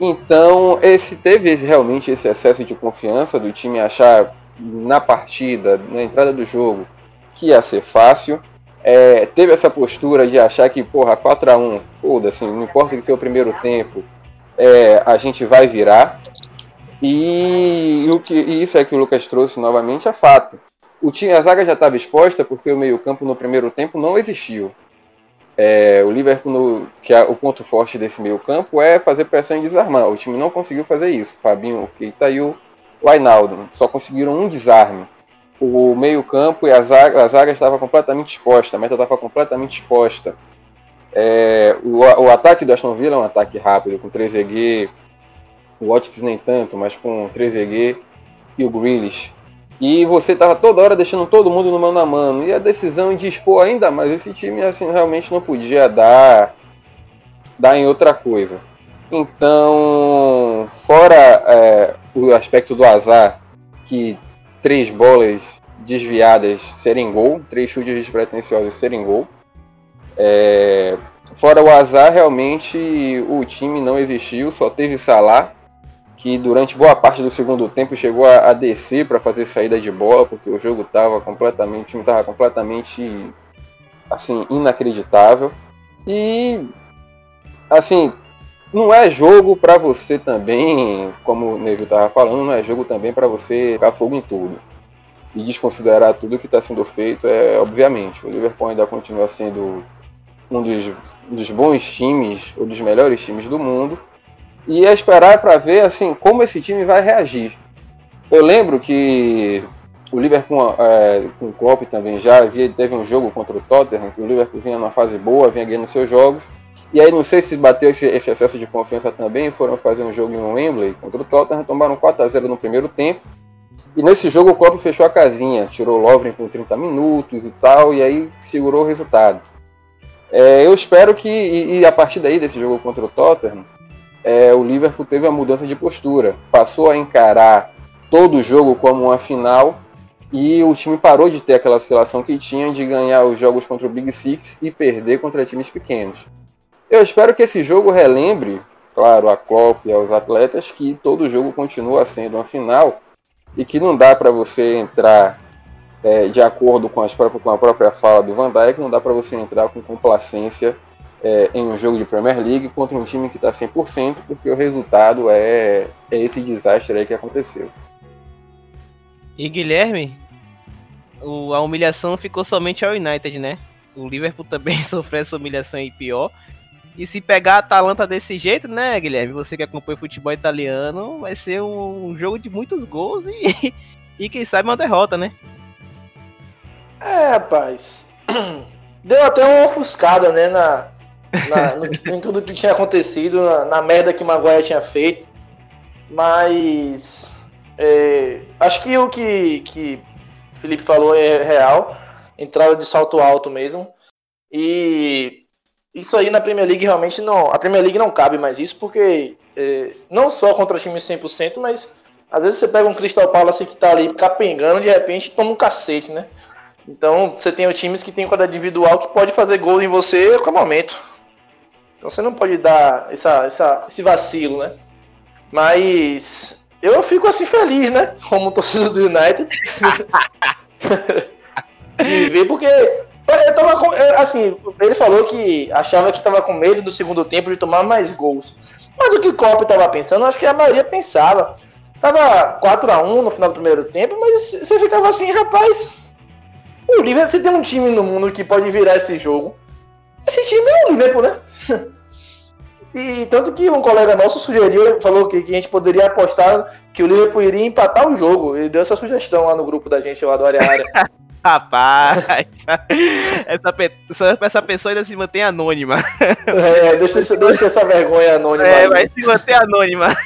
Então, esse teve realmente esse excesso de confiança do time achar na partida, na entrada do jogo, que ia ser fácil. É, teve essa postura de achar que, porra, 4x1, foda-se, não importa o que foi o primeiro tempo, é, a gente vai virar. E, o que, e isso é que o Lucas trouxe novamente é fato. O time, a zaga já estava exposta porque o meio-campo no primeiro tempo não existiu. É, o Liverpool, no, que é o ponto forte desse meio-campo é fazer pressão e desarmar. O time não conseguiu fazer isso. Fabinho, o Keita e o Ainaldo só conseguiram um desarme. O meio-campo e a zaga, a zaga estava completamente exposta, a meta estava completamente exposta. É, o, o, ataque do Aston Villa é um ataque rápido, com 3EG, o Watkins nem tanto, mas com 3EG e o Grealish. E você estava toda hora deixando todo mundo no mano a mano. E a decisão de expor ainda mais esse time assim, realmente não podia dar, dar em outra coisa. Então, fora é, o aspecto do azar, que três bolas desviadas serem gol, três chutes despretensiosos serem gol. É, fora o azar, realmente o time não existiu, só teve Salah que durante boa parte do segundo tempo chegou a, a descer para fazer saída de bola, porque o jogo estava completamente, estava completamente assim inacreditável. E assim, não é jogo para você também, como o Neville estava falando, não é jogo também para você ficar fogo em tudo. E desconsiderar tudo que está sendo feito, é obviamente. O Liverpool ainda continua sendo um dos, um dos bons times, ou dos melhores times do mundo e é esperar para ver assim como esse time vai reagir. Eu lembro que o Liverpool é, com o Klopp também já havia, teve um jogo contra o Tottenham, que o Liverpool vinha numa fase boa, vinha ganhando seus jogos. E aí não sei se bateu esse, esse excesso de confiança também, foram fazer um jogo em Wembley contra o Tottenham, tomaram 4 a 0 no primeiro tempo. E nesse jogo o Klopp fechou a casinha, tirou o Lovren com 30 minutos e tal, e aí segurou o resultado. É, eu espero que, e, e a partir daí desse jogo contra o Tottenham, é, o Liverpool teve uma mudança de postura. Passou a encarar todo o jogo como uma final e o time parou de ter aquela oscilação que tinha de ganhar os jogos contra o Big Six e perder contra times pequenos. Eu espero que esse jogo relembre, claro, a Klopp e aos atletas que todo jogo continua sendo uma final e que não dá para você entrar é, de acordo com, as próprias, com a própria fala do Van Dijk, não dá para você entrar com complacência é, em um jogo de Premier League contra um time que está 100%, porque o resultado é, é esse desastre aí que aconteceu. E Guilherme, o, a humilhação ficou somente ao United, né? O Liverpool [laughs] também sofreu essa humilhação aí pior. E se pegar a Atalanta desse jeito, né, Guilherme? Você que acompanha o futebol italiano, vai ser um, um jogo de muitos gols e, [laughs] e quem sabe uma derrota, né? É, rapaz. [clears throat] Deu até uma ofuscada, né, na, na, no, em tudo que tinha acontecido, na, na, merda que Maguire tinha feito. Mas é, acho que o que, que Felipe falou é real. Entrada de salto alto mesmo. E isso aí na Premier League realmente não. A Premier League não cabe mais isso, porque é, não só contra times 100%, mas às vezes você pega um Crystal Palace que tá ali capengando, de repente toma um cacete, né? Então você tem os times que tem quadra individual que pode fazer gol em você a qualquer momento. Então você não pode dar essa, essa, esse vacilo, né? Mas eu fico assim feliz, né? [laughs] Como torcedor do United. [laughs] de ver, porque eu tava assim, ele falou que achava que estava com medo no segundo tempo de tomar mais gols. Mas o que o Klopp estava pensando, acho que a maioria pensava. Tava 4 a 1 no final do primeiro tempo, mas você ficava assim, rapaz. O Liverpool, você tem um time no mundo que pode virar esse jogo. Esse time é o Liverpool, né? E tanto que um colega nosso sugeriu, falou que, que, a gente poderia apostar que o Liverpool iria empatar o jogo. Ele deu essa sugestão lá no grupo da gente lá do Área Área. [laughs] Rapaz, [laughs] essa, essa pessoa ainda se mantém anônima. É, deixa, deixa essa vergonha anônima. É, vai se manter anônima.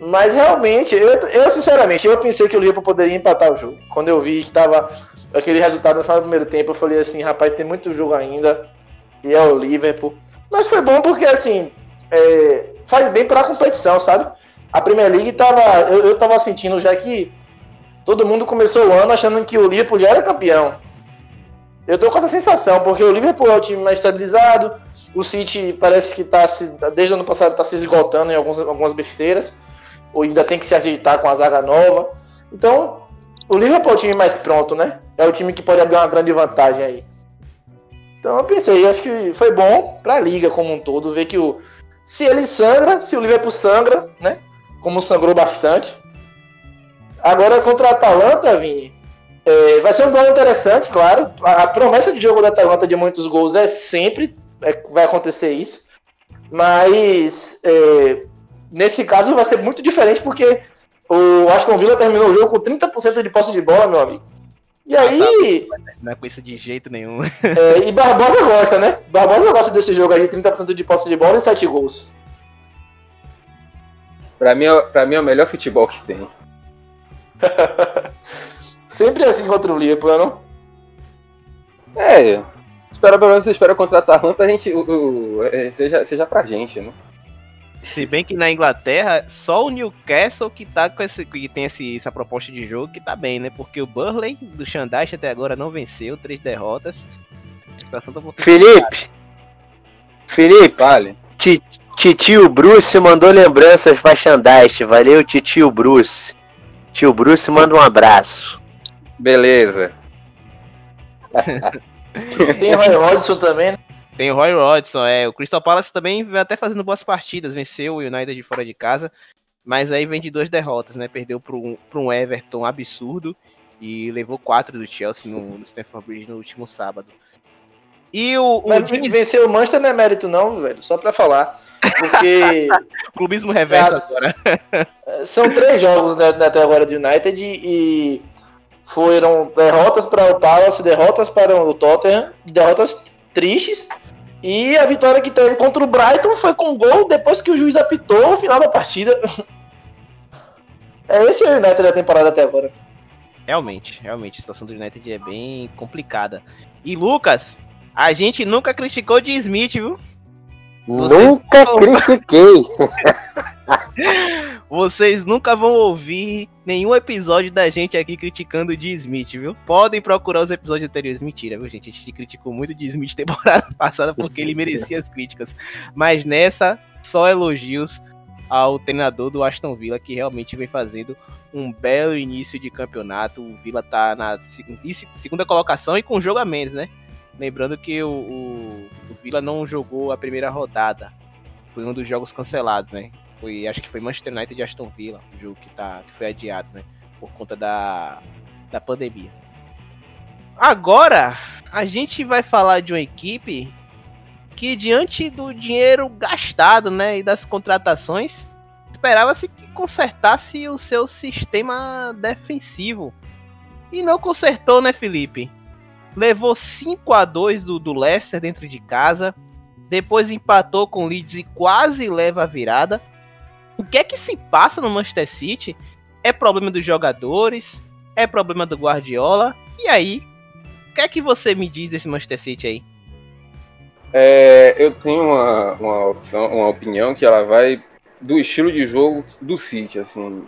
Mas realmente, eu, eu sinceramente, eu pensei que o Liverpool poderia empatar o jogo. Quando eu vi que tava aquele resultado no final do primeiro tempo, eu falei assim, rapaz, tem muito jogo ainda. E é o Liverpool. Mas foi bom porque, assim, é, faz bem para a competição, sabe? A Premier League tava. Eu, eu tava sentindo já que todo mundo começou o ano achando que o Liverpool já era campeão. Eu tô com essa sensação, porque o Liverpool é o time mais estabilizado, o City parece que tá se, desde o ano passado está se esgotando em alguns, algumas besteiras, ou ainda tem que se ajeitar com a zaga nova. Então, o Liverpool é o time mais pronto, né? É o time que pode abrir uma grande vantagem aí. Então eu pensei, acho que foi bom para a liga como um todo ver que o se ele sangra, se o Liverpool sangra, né? Como sangrou bastante. Agora contra a Atalanta, Vini, é, vai ser um duelo interessante, claro. A, a, promessa de jogo da Atalanta de muitos gols é sempre é, vai acontecer isso. Mas é, nesse caso vai ser muito diferente porque o Aston Villa terminou o jogo com 30% de posse de bola, meu amigo. E aí. Não é com isso de jeito nenhum. [laughs] É, e Barbosa gosta, né? Barbosa gosta desse jogo aí, 30% de posse de bola e 7 gols. Pra mim, é pra mim é o melhor futebol que tem. [laughs] Sempre assim contra o Liverpool, não? É. Espera pelo menos espera contra a Atalanta, a gente. O, o, é, seja, seja pra gente, né? Se bem que na Inglaterra, só o Newcastle que tá com esse, que tem esse, essa proposta de jogo que tá bem, né? Porque o Burley do Xandaich até agora não venceu, três derrotas. Tá Felipe! Felipe! Vale. Titio Bruce mandou lembranças pra Xandaich. Valeu, titio Bruce. Tio Bruce manda um abraço. Beleza. [laughs] tem o Roy Hodgson também, né? Tem o Roy Rodson, é. O Crystal Palace também vem até fazendo boas partidas, venceu o United de fora de casa, mas aí vem de duas derrotas, né? Perdeu para um, um Everton absurdo e levou quatro do Chelsea no, no Stamford Bridge no último sábado. E o, o Mas James... vencer o Manchester não é mérito não, velho, só para falar. Porque. [laughs] Clubismo reverso agora. [laughs] São três jogos né, até agora do United e foram derrotas para o Palace, derrotas para o Tottenham, derrotas tristes e a vitória que teve contra o Brighton foi com gol depois que o juiz apitou o final da partida. [laughs] É esse o United da temporada até agora. Realmente, realmente, a situação do United é bem complicada. E Lucas, a gente nunca criticou de Smith, viu? Você nunca critiquei. [laughs] [laughs] Vocês nunca vão ouvir nenhum episódio da gente aqui criticando o de Smith, viu? Podem procurar os episódios anteriores. Mentira, viu, gente? A gente criticou muito de Smith [laughs] temporada passada porque ele merecia as críticas. Mas nessa, só elogios ao treinador do Aston Villa, que realmente vem fazendo um belo início de campeonato. O Villa tá na segunda colocação e com jogo a menos, né? Lembrando que o, o, o Villa não jogou a primeira rodada. Foi um dos jogos cancelados, né? Foi, acho que foi Manchester United e Aston Villa, o jogo que, tá, que foi adiado, né? Por conta da, da pandemia. Agora, a gente vai falar de uma equipe que, diante do dinheiro gastado, né? E das contratações, esperava-se que consertasse o seu sistema defensivo. E não consertou, né, Felipe? levou 5 a 2 do, do Leicester dentro de casa, depois empatou com o Leeds e quase leva a virada. O que é que se passa no Manchester City? É problema dos jogadores? É problema do Guardiola? E aí? O que é que você me diz desse Manchester City aí? É, eu tenho uma, uma, opção, uma opinião que ela vai do estilo de jogo do City. Assim,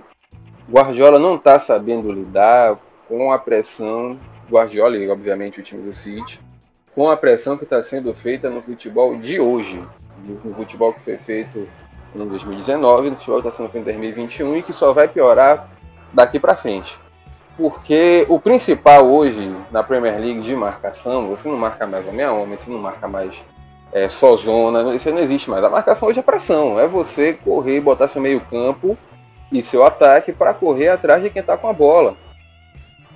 Guardiola não está sabendo lidar com a pressão Guardiola e, obviamente, o time do City, com a pressão que está sendo feita no futebol de hoje, no futebol que foi feito em 2019, no futebol está sendo feito em 2021 e que só vai piorar daqui para frente. porque o principal hoje na Premier League de marcação, você não marca mais a homem, você não marca mais é, só zona, isso não existe mais. A marcação hoje é pressão, é você correr, botar seu meio campo e seu ataque para correr atrás de quem está com a bola.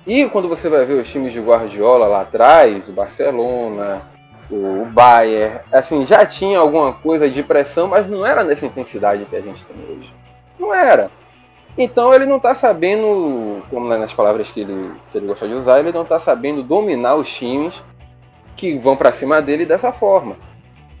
E quando você vai ver os times de Guardiola lá atrás, o Barcelona, o Bayern, assim, já tinha alguma coisa de pressão, mas não era nessa intensidade que a gente tem hoje. Não era. Então ele não está sabendo, como nas palavras que ele, que ele gosta de usar, ele não está sabendo dominar os times que vão para cima dele dessa forma.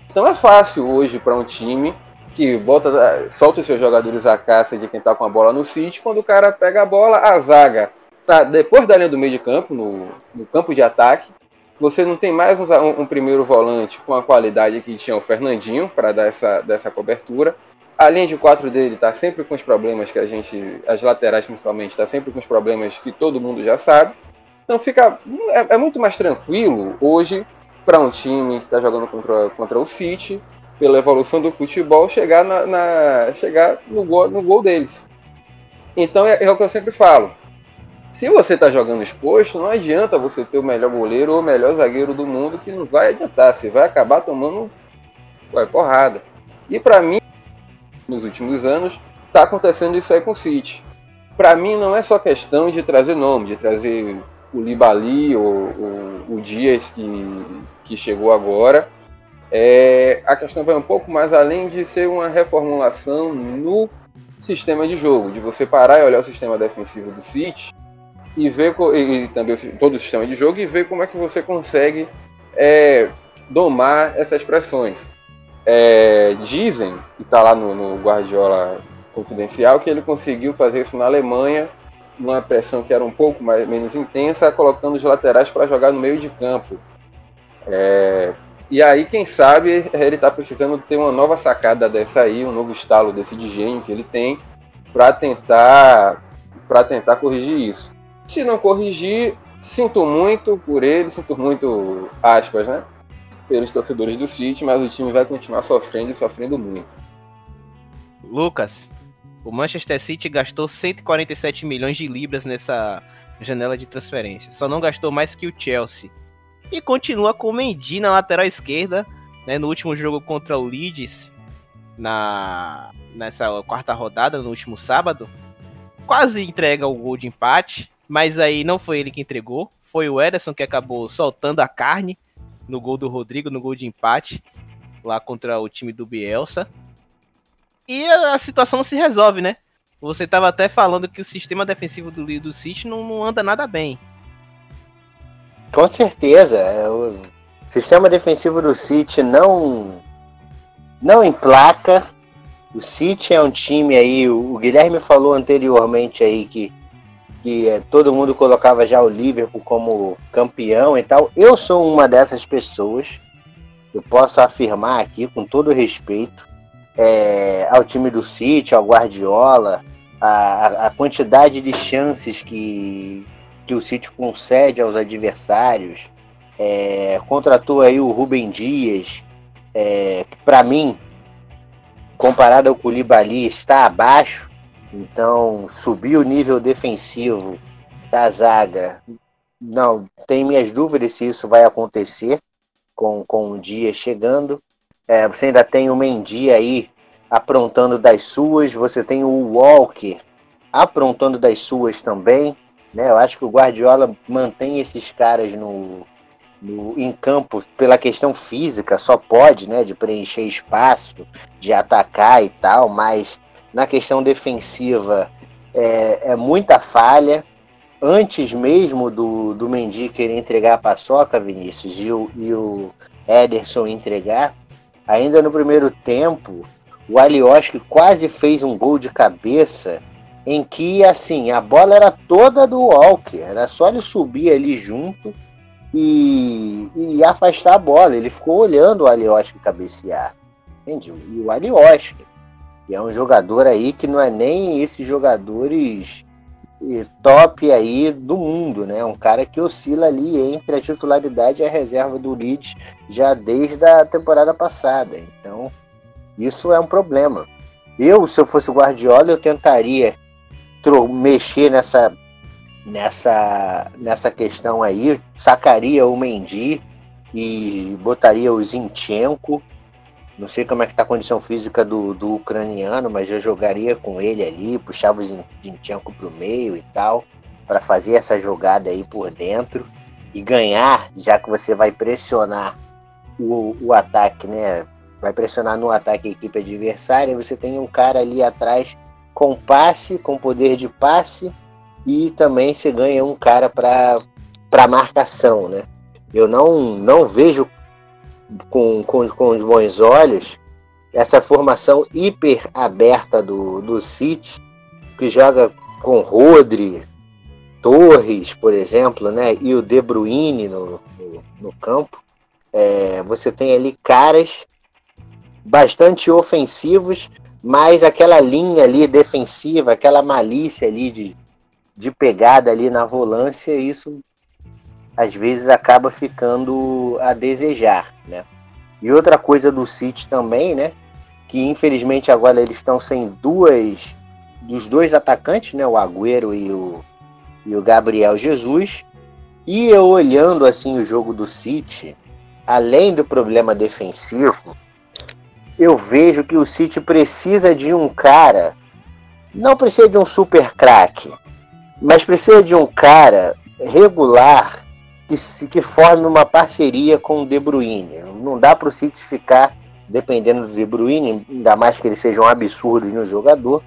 Então é fácil hoje para um time que bota, solta os seus jogadores à caça de quem está com a bola no sítio, quando o cara pega a bola, a zaga tá depois da linha do meio de campo, no, no campo de ataque, você não tem mais um, um, primeiro volante com a qualidade que tinha o Fernandinho para dar essa, dessa cobertura. A linha de quatro dele está sempre com os problemas que a gente, as laterais principalmente, está sempre com os problemas que todo mundo já sabe. Então fica é, é muito mais tranquilo hoje para um time que está jogando contra, contra o City, pela evolução do futebol, chegar, na, na chegar no, gol, no gol deles. Então é, é o que eu sempre falo. Se você está jogando exposto, não adianta você ter o melhor goleiro ou o melhor zagueiro do mundo, que não vai adiantar. Você vai acabar tomando ué, porrada. E para mim, nos últimos anos, está acontecendo isso aí com o City. Para mim, não é só questão de trazer nome, de trazer o Libali ou, ou o Dias que, que chegou agora. É, a questão vai um pouco mais além de ser uma reformulação no sistema de jogo, de você parar e olhar o sistema defensivo do City e ver e também todo o sistema de jogo e ver como é que você consegue é, domar essas pressões. É, dizem, e está lá no, no, Guardiola Confidencial, que ele conseguiu fazer isso na Alemanha, numa pressão que era um pouco mais, menos intensa, colocando os laterais para jogar no meio de campo. É, e aí, quem sabe, ele está precisando ter uma nova sacada dessa aí, um novo estalo desse de gênio que ele tem, para tentar, para tentar corrigir isso. Se não corrigir, sinto muito por ele, sinto muito, aspas, né? pelos torcedores do City, mas o time vai continuar sofrendo e sofrendo muito. Lucas, o Manchester City gastou 147 milhões de libras nessa janela de transferência. Só não gastou mais que o Chelsea. E continua com o Mendy na lateral esquerda, né, no último jogo contra o Leeds, na nessa quarta rodada, no último sábado. Quase entrega o gol de empate, mas aí não foi ele que entregou, foi o Ederson que acabou soltando a carne no gol do Rodrigo, no gol de empate, lá contra o time do Bielsa. E a, situação não se resolve, né? Você estava até falando que o sistema defensivo do, do City não, não anda nada bem. Com certeza. É, o sistema defensivo do City não, não emplaca. O City é um time aí, o Guilherme falou anteriormente aí que que é, todo mundo colocava já o Liverpool como campeão e tal. Eu sou uma dessas pessoas. Eu posso afirmar aqui com todo respeito é, ao time do City, ao Guardiola, a, a quantidade de chances que, que o City concede aos adversários. É, contratou aí o Rubem Dias, é, que para mim, comparado ao Koulibaly, está abaixo então, subir o nível defensivo da zaga, não, tem minhas dúvidas se isso vai acontecer com, com o dia chegando. É, você ainda tem o Mendy aí aprontando das suas, você tem o Walker aprontando das suas também. Né? Eu acho que o Guardiola mantém esses caras no, no, em campo pela questão física, só pode, né, de preencher espaço, de atacar e tal, mas na questão defensiva é, é muita falha. Antes mesmo do, do Mendy querer entregar a paçoca, Vinícius, e o, e o Ederson entregar, ainda no primeiro tempo, o Alioski quase fez um gol de cabeça em que, assim, a bola era toda do Walker, era só ele subir ali junto e, e afastar a bola. Ele ficou olhando o Alioski cabecear, entende? E o Alioski e é um jogador aí que não é nem esses jogadores eh, top aí do mundo, né? Um cara que oscila ali entre a titularidade e a reserva do Leeds já desde a temporada passada. Então, isso é um problema. Eu, se eu fosse o Guardiola, eu tentaria mexer nessa nessa, nessa questão aí, sacaria o Mendy e botaria o Zinchenko. Não sei como é que tá a condição física do, do ucraniano, mas eu jogaria com ele ali, puxava o Zinchenko pro meio e tal, para fazer essa jogada aí por dentro e ganhar, já que você vai pressionar o, o ataque, né? Vai pressionar no ataque a equipe adversária, você tem um cara ali atrás com passe, com poder de passe, e também você ganha um cara para marcação, né? Eu não, não vejo com, com, com os bons olhos essa formação hiper aberta do, do City, que joga com Rodri, Torres, por exemplo, né? E o De Bruyne no, no, no campo. É, você tem ali caras bastante ofensivos, mas aquela linha ali defensiva, aquela malícia ali de, de pegada ali na volância, isso às vezes acaba ficando a desejar, né? E outra coisa do City também, né? Que infelizmente agora eles estão sem duas dos dois atacantes, né? O Agüero e o, e o Gabriel Jesus. E eu olhando assim o jogo do City, além do problema defensivo, eu vejo que o City precisa de um cara, não precisa de um super craque, mas precisa de um cara regular que, que forme uma parceria com o De Bruyne. Não dá para o City ficar dependendo do De Bruyne, ainda mais que ele seja um absurdo no jogador.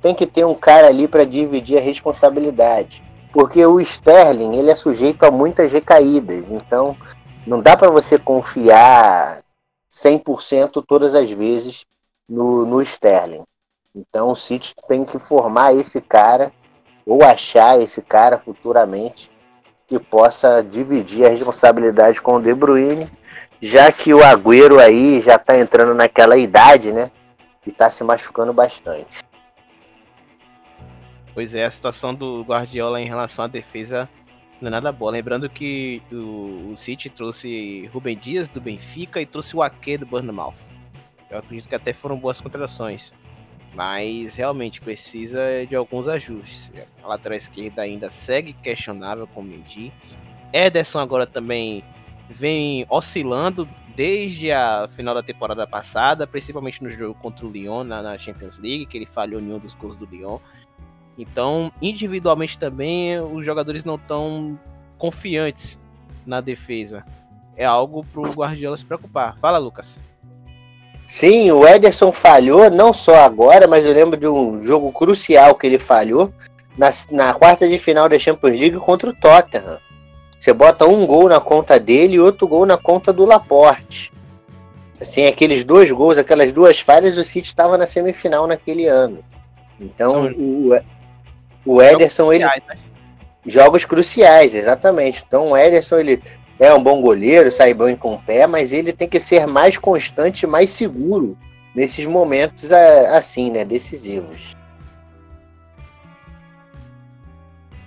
Tem que ter um cara ali para dividir a responsabilidade. Porque o Sterling ele é sujeito a muitas recaídas. Então não dá para você confiar 100% todas as vezes no, no Sterling. Então o City tem que formar esse cara ou achar esse cara futuramente que possa dividir a responsabilidade com o De Bruyne, já que o Agüero aí já está entrando naquela idade, né? E está se machucando bastante. Pois é, a situação do Guardiola em relação à defesa não é nada boa. Lembrando que o, o City trouxe Rubem Dias do Benfica e trouxe o Ake do Bournemouth. Eu acredito que até foram boas contratações. Mas realmente precisa de alguns ajustes. A lateral esquerda ainda segue questionável com o Mendy. Ederson agora também vem oscilando desde a final da temporada passada, principalmente no jogo contra o Lyon na, na Champions League, que ele falhou em um dos gols do Lyon. Então, individualmente também, os jogadores não estão confiantes na defesa. É algo para o Guardiola se preocupar. Fala, Lucas. Sim, o Ederson falhou, não só agora, mas eu lembro de um jogo crucial que ele falhou na, na quarta de final da Champions League contra o Tottenham. Você bota um gol na conta dele e outro gol na conta do Laporte. Assim, aqueles dois gols, aquelas duas falhas, o City estava na semifinal naquele ano. Então, São... o, o Ederson, ele. Cruciais, né? Jogos cruciais, exatamente. Então, o Ederson, ele é um bom goleiro, sai bem com o pé, mas ele tem que ser mais constante, mais seguro nesses momentos assim, né, decisivos.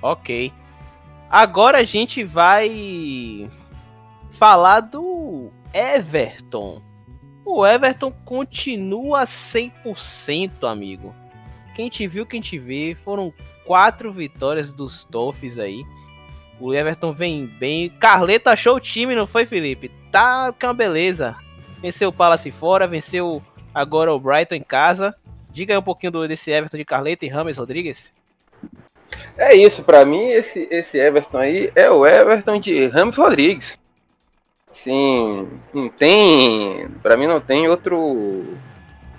Ok. Agora a gente vai falar do Everton. O Everton continua 100%, amigo. Quem te viu, quem te vê, foram quatro vitórias dos Toffs aí. O Everton vem bem. Carleta achou o time, não foi, Felipe? Tá que é uma beleza. Venceu o Palace fora, venceu agora o Brighton em casa. Diga aí um pouquinho do, desse Everton de Carleta e Rames Rodrigues. É isso, para mim esse, esse Everton aí é o Everton de Ramos Rodrigues. Sim, não tem, para mim não tem outro,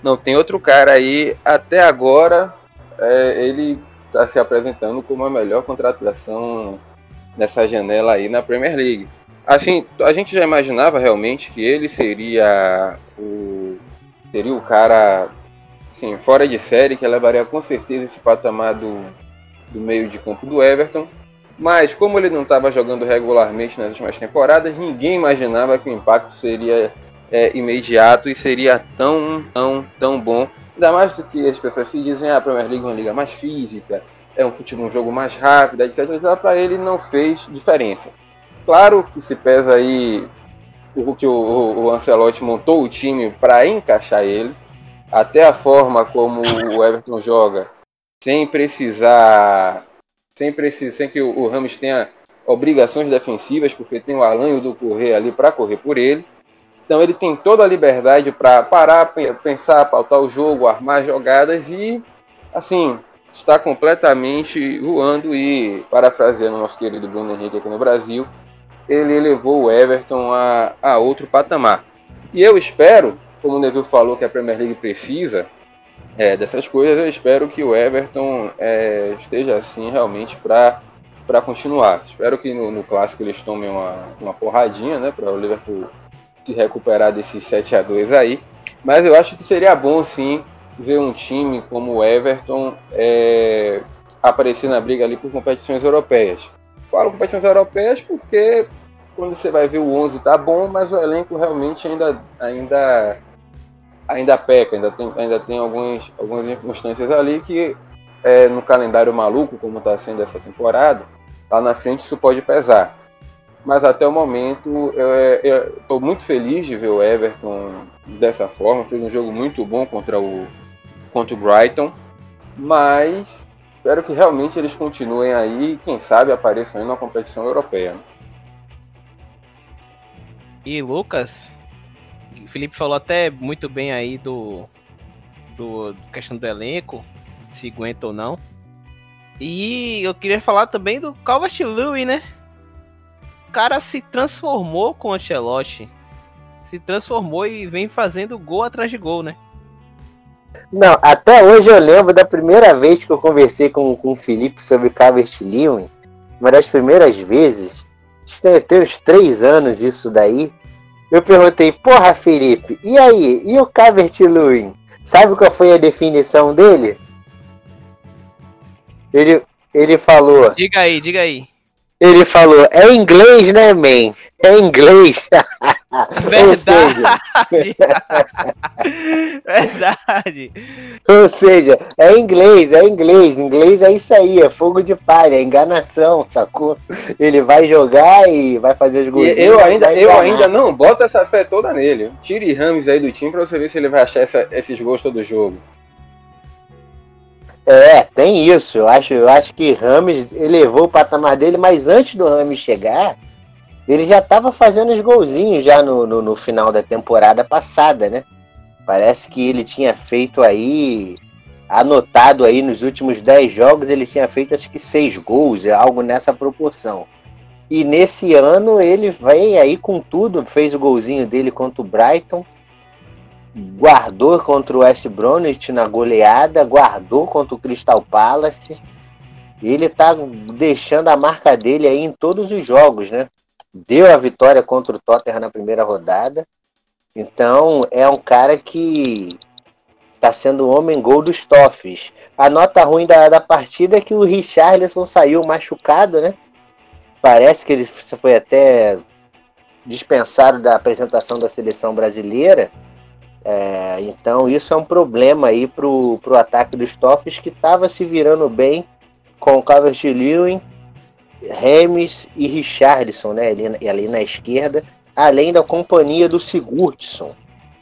não tem outro cara aí até agora. É, ele está se apresentando como a melhor contratação nessa janela aí na Premier League. Assim, a gente já imaginava realmente que ele seria o seria o cara assim, fora de série que levaria com certeza esse patamar do, do meio de campo do Everton. Mas como ele não estava jogando regularmente nas últimas temporadas, ninguém imaginava que o impacto seria é, imediato e seria tão, tão, tão bom. Ainda mais do que as pessoas que dizem ah, a Premier League é uma liga mais física, é um futebol um jogo mais rápido, etc. Para ele não fez diferença. Claro que se pesa aí o que o, o Ancelotti montou o time para encaixar ele, até a forma como o Everton joga, sem precisar sem, precisar, sem que o, o Ramos tenha obrigações defensivas, porque tem o Alan e o do Correr ali para correr por ele. Então ele tem toda a liberdade para parar, pensar, pautar o jogo, armar jogadas e, assim, está completamente voando e, parafraseando nosso querido Bruno Henrique aqui no Brasil, ele levou o Everton a, a outro patamar. E eu espero, como o Neville falou que a Premier League precisa é, dessas coisas, eu espero que o Everton é, esteja assim realmente para para continuar. Espero que no, no, clássico eles tomem uma, uma porradinha, né, para o Liverpool se recuperar desses 7 a 2 aí. Mas eu acho que seria bom sim ver um time como o Everton é, aparecer na briga ali por competições europeias. Falo competições europeias porque quando você vai ver o 11 tá bom, mas o elenco realmente ainda ainda ainda peca, ainda tem, ainda tem alguns, algumas circunstâncias ali que é, no calendário maluco, como está sendo essa temporada, lá na frente isso pode pesar. Mas até o momento eu estou muito feliz de ver o Everton dessa forma. Fez um jogo muito bom contra o, contra o Brighton. Mas espero que realmente eles continuem aí e quem sabe apareçam aí na competição europeia. E Lucas, o Felipe falou até muito bem aí do, do questão do elenco, se aguenta ou não. E eu queria falar também do Calvert-Lewin, né? O cara se transformou com o Ancelotti. Se transformou e vem fazendo gol atrás de gol, né? Não, até hoje eu lembro da primeira vez que eu conversei com, com o Felipe sobre Calvert-Lewin. Uma das primeiras vezes, que tem uns três anos isso daí. Eu perguntei, porra, Felipe, e aí? E o Calvert-Lewin? Sabe qual foi a definição dele? Ele, ele falou. Diga aí, diga aí. Ele falou, é inglês, né, man? É inglês. [laughs] Verdade. [laughs] Verdade. Ou seja, é inglês, é inglês. Inglês é isso aí, é fogo de palha, é enganação, sacou? Ele vai jogar e vai fazer os gols. Eu ainda, eu ainda não boto essa fé toda nele. Tire Ramos aí do time pra você ver se ele vai achar essa, esses gols todo jogo. É, tem isso. Eu acho, eu acho que Rames elevou o patamar dele, mas antes do Rames chegar, ele já estava fazendo os golzinhos já no, no, no, final da temporada passada, né? Parece que ele tinha feito aí, anotado aí nos últimos 10 jogos, ele tinha feito acho que 6 gols, algo nessa proporção. E nesse ano ele vem aí com tudo, fez o golzinho dele contra o Brighton, guardou contra o West Bromwich na goleada, guardou contra o Crystal Palace. Ele tá deixando a marca dele aí em todos os jogos, né? Deu a vitória contra o Tottenham na primeira rodada. Então é um cara que tá sendo o homem gol dos Toffs. A nota ruim da, da partida é que o Richarlison saiu machucado, né? Parece que ele foi até dispensado da apresentação da seleção brasileira. É, então isso é um problema aí pro, pro ataque dos Toffs que estava se virando bem com o Calvert-Lewin, Remes e Richardson, né, ali, ali, na esquerda, além da companhia do Sigurdsson.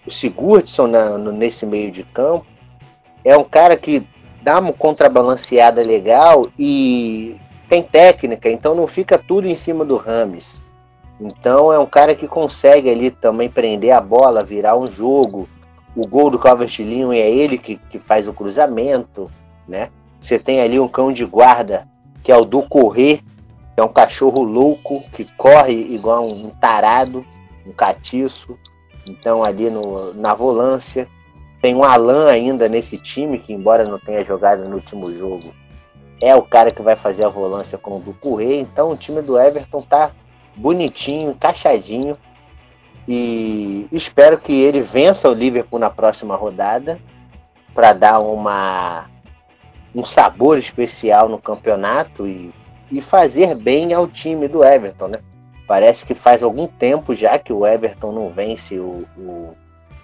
O Sigurdsson na, no, nesse meio de campo é um cara que dá uma contrabalanceada legal e tem técnica, então não fica tudo em cima do Rames. Então é um cara que consegue ali também prender a bola, virar um jogo. O gol do Calvert-Lewin é ele que, que faz o cruzamento, né? Você tem ali um cão de guarda, que é o do correr, é um cachorro louco, que corre igual um tarado, um catiço. Então ali no, na volância. Tem um Alan ainda nesse time, que embora não tenha jogado no último jogo, é o cara que vai fazer a volância com o do. Então o time do Everton tá bonitinho, encaixadinho. E espero que ele vença o Liverpool na próxima rodada para dar uma um sabor especial no campeonato e, e fazer bem ao time do Everton, né? Parece que faz algum tempo já que o Everton não vence o, o,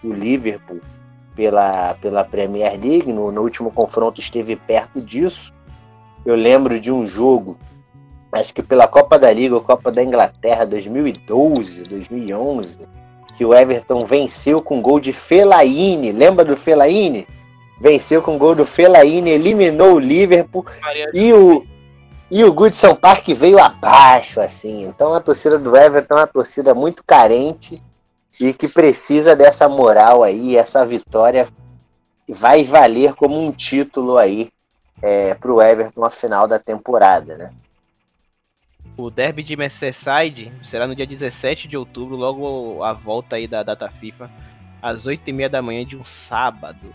o Liverpool pela, pela Premier League. No, no último confronto esteve perto disso. Eu lembro de um jogo acho que pela Copa da Liga ou Copa da Inglaterra 2012, 2011, que o Everton venceu com gol de Fellaini. Lembra do Fellaini? Venceu com gol do Fellaini, eliminou o Liverpool e o e o Goodson Park veio abaixo, assim. Então a torcida do Everton é uma torcida muito carente e que precisa dessa moral aí, essa vitória vai valer como um título aí é, para o Everton na final da temporada, né? O derby de Merseyside será no dia 17 de outubro, logo a volta aí da data FIFA, às 8h30 da manhã de um sábado.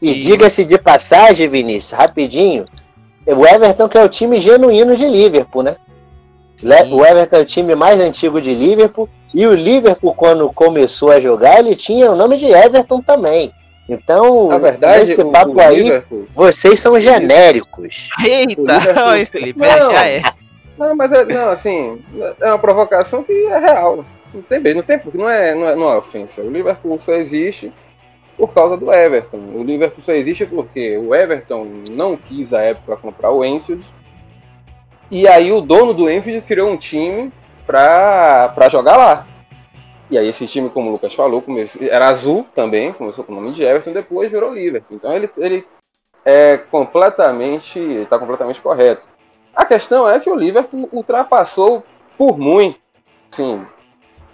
E, e... diga-se de passagem, Vinícius, rapidinho, o Everton que é o time genuíno de Liverpool, né? Sim. O Everton é o time mais antigo de Liverpool. E o Liverpool, quando começou a jogar, ele tinha o nome de Everton também. Então, Na verdade, esse papo o aí, Liverpool, vocês são genéricos. Eita, oi, Felipe, não, já é. Não, mas é, não, assim, é uma provocação que é real. Não tem bem, não tem porque não é, não é, não é ofensa. O Liverpool só existe por causa do Everton. O Liverpool só existe porque o Everton não quis à época comprar o Enfield. E aí o dono do Enfield criou um time para jogar lá. E aí esse time, como o Lucas falou, começou, era azul também, começou com o nome de Everton, depois virou Liverpool. Então ele, ele é completamente, está completamente correto. A questão é que o Liverpool ultrapassou por muito, sim,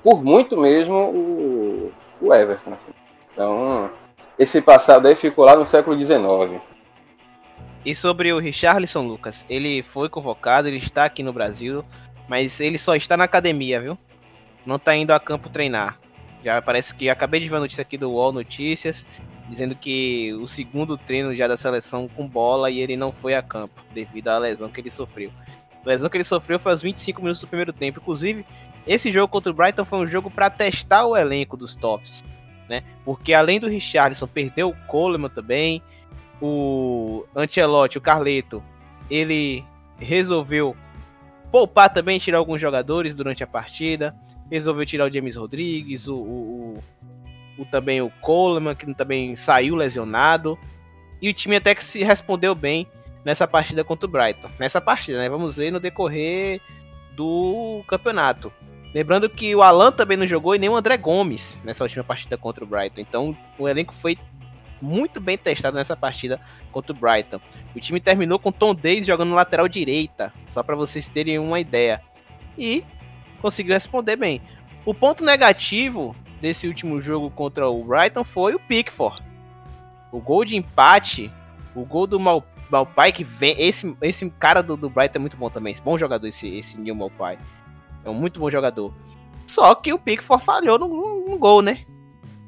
por muito mesmo o, o Everton. Assim. Então esse passado aí ficou lá no século XIX. E sobre o Richarlison, Lucas, ele foi convocado, ele está aqui no Brasil, mas ele só está na academia, viu? não tá indo a campo treinar. Já parece que acabei de ver a notícia aqui do UOL Notícias, dizendo que o segundo treino já da seleção com bola e ele não foi a campo, devido à lesão que ele sofreu. A lesão que ele sofreu foi aos 25 minutos do primeiro tempo. Inclusive, esse jogo contra o Brighton foi um jogo para testar o elenco dos Toffs, né? Porque além do Richardson, perdeu o Coleman também, o Ancelotti, o Carleto, ele resolveu poupar também, tirar alguns jogadores durante a partida resolveu tirar o James Rodrigues, o, o, o, o, também o Coleman, que também saiu lesionado. E o time até que se respondeu bem nessa partida contra o Brighton. Nessa partida, né? Vamos ver no decorrer do campeonato. Lembrando que o Alan também não jogou e nem o André Gomes nessa última partida contra o Brighton. Então o elenco foi muito bem testado nessa partida contra o Brighton. O time terminou com Tom Days jogando lateral direita, só para vocês terem uma ideia. E conseguiu responder bem. O ponto negativo desse último jogo contra o Brighton foi o Pickford. O gol de empate, o gol do Mal, Malpai, que vem. Esse, esse cara do, do Brighton é muito bom também. Bom jogador esse, esse Neil Malpai. É um muito bom jogador. Só que o Pickford falhou no, no, no gol, né?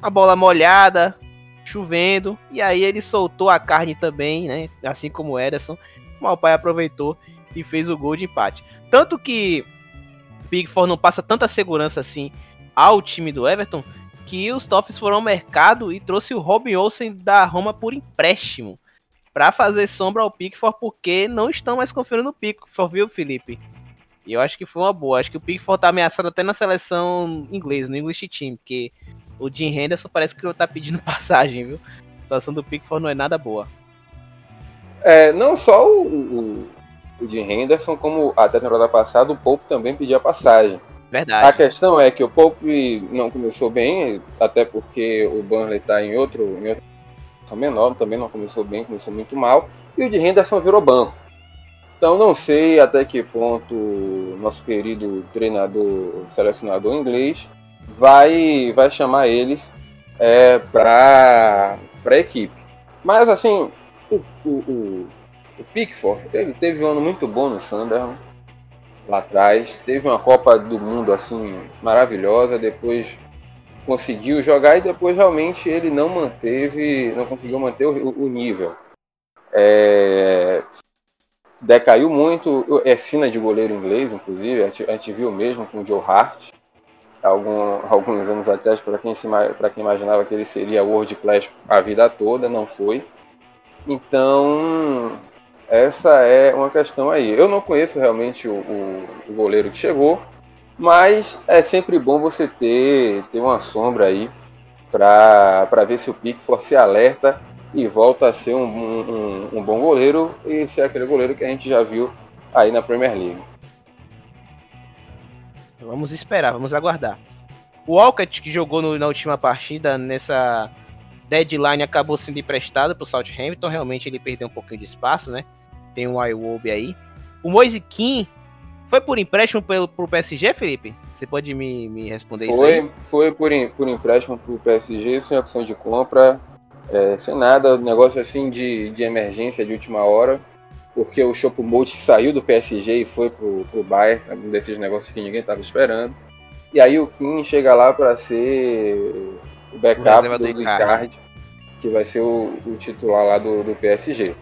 A bola molhada, chovendo. E aí ele soltou a carne também, né? Assim como o Ederson. O Malpai aproveitou e fez o gol de empate. Tanto que Pickford não passa tanta segurança assim ao time do Everton que os Toffs foram ao mercado e trouxe o Robin Olsen da Roma por empréstimo para fazer sombra ao Pickford porque não estão mais confiando no Pickford, viu, Felipe? E eu acho que foi uma boa. Acho que o Pickford tá ameaçado até na seleção inglesa, no English Team, porque o Jim Henderson parece que tá pedindo [laughs] passagem, viu? A situação do Pickford não é nada boa. É, não só o, o, o de Henderson, como até a temporada passada, o Pope também pedia passagem. Verdade. A questão é que o Pope não começou bem, até porque o Burnley está em outro, em outra menor, também não começou bem, começou muito mal, e o de Henderson virou banco. Então não sei até que ponto nosso querido treinador, selecionador inglês, vai, vai chamar eles é, para a equipe. Mas assim, o, o, o Pickford, ele teve um ano muito bom no Sunderland, lá atrás. Teve uma Copa do Mundo assim maravilhosa, depois conseguiu jogar e depois realmente ele não manteve, não conseguiu manter o, o nível. É, decaiu muito, é fina de goleiro inglês, inclusive, a gente, viu mesmo com o Joe Hart, algum, [laughs] alguns anos atrás, para quem, quem imaginava que ele seria World Class a vida toda, não foi. Então, essa é uma questão aí. Eu não conheço realmente o, o, o goleiro que chegou, mas é sempre bom você ter, ter uma sombra aí para ver se o Pickford se alerta e volta a ser um, um, um, bom goleiro e ser aquele goleiro que a gente já viu aí na Premier League. Vamos esperar, vamos aguardar. O Walcott, que jogou no, na última partida, nessa deadline, acabou sendo emprestado para o Southampton. Realmente ele perdeu um pouquinho de espaço, né? tem o Iwobi aí. O Moise Kim foi por empréstimo pelo, pro PSG, Felipe? Você pode me, me responder foi, isso aí? Foi por, por empréstimo pro PSG, sem opção de compra, é, sem nada, negócio assim de, de emergência de última hora, porque o Chopomote saiu do PSG e foi pro, pro Bayern, um desses negócios que ninguém estava esperando. E aí o Kim chega lá para ser o backup o do, do Icardi, que vai ser o, o titular lá do, do PSG.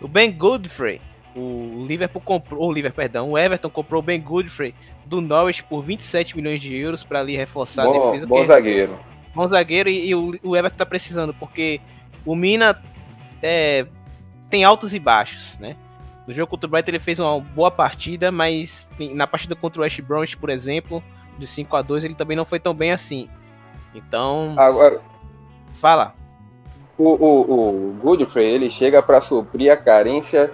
O Ben Godfrey o Liverpool comprou, o Liverpool, perdão, o Everton comprou o Ben Godfrey do Norwich por 27 milhões de euros para ali reforçar bom, a defesa. Bom zagueiro. Bom zagueiro e, e o, o, Everton tá precisando, porque o Mina é, tem altos e baixos, né? No jogo contra o Brighton ele fez uma boa partida, mas na partida contra o West Bromwich, por exemplo, de 5 a 2 ele também não foi tão bem assim. Então, Agora, fala. O, o, o Godfrey, ele chega para suprir a carência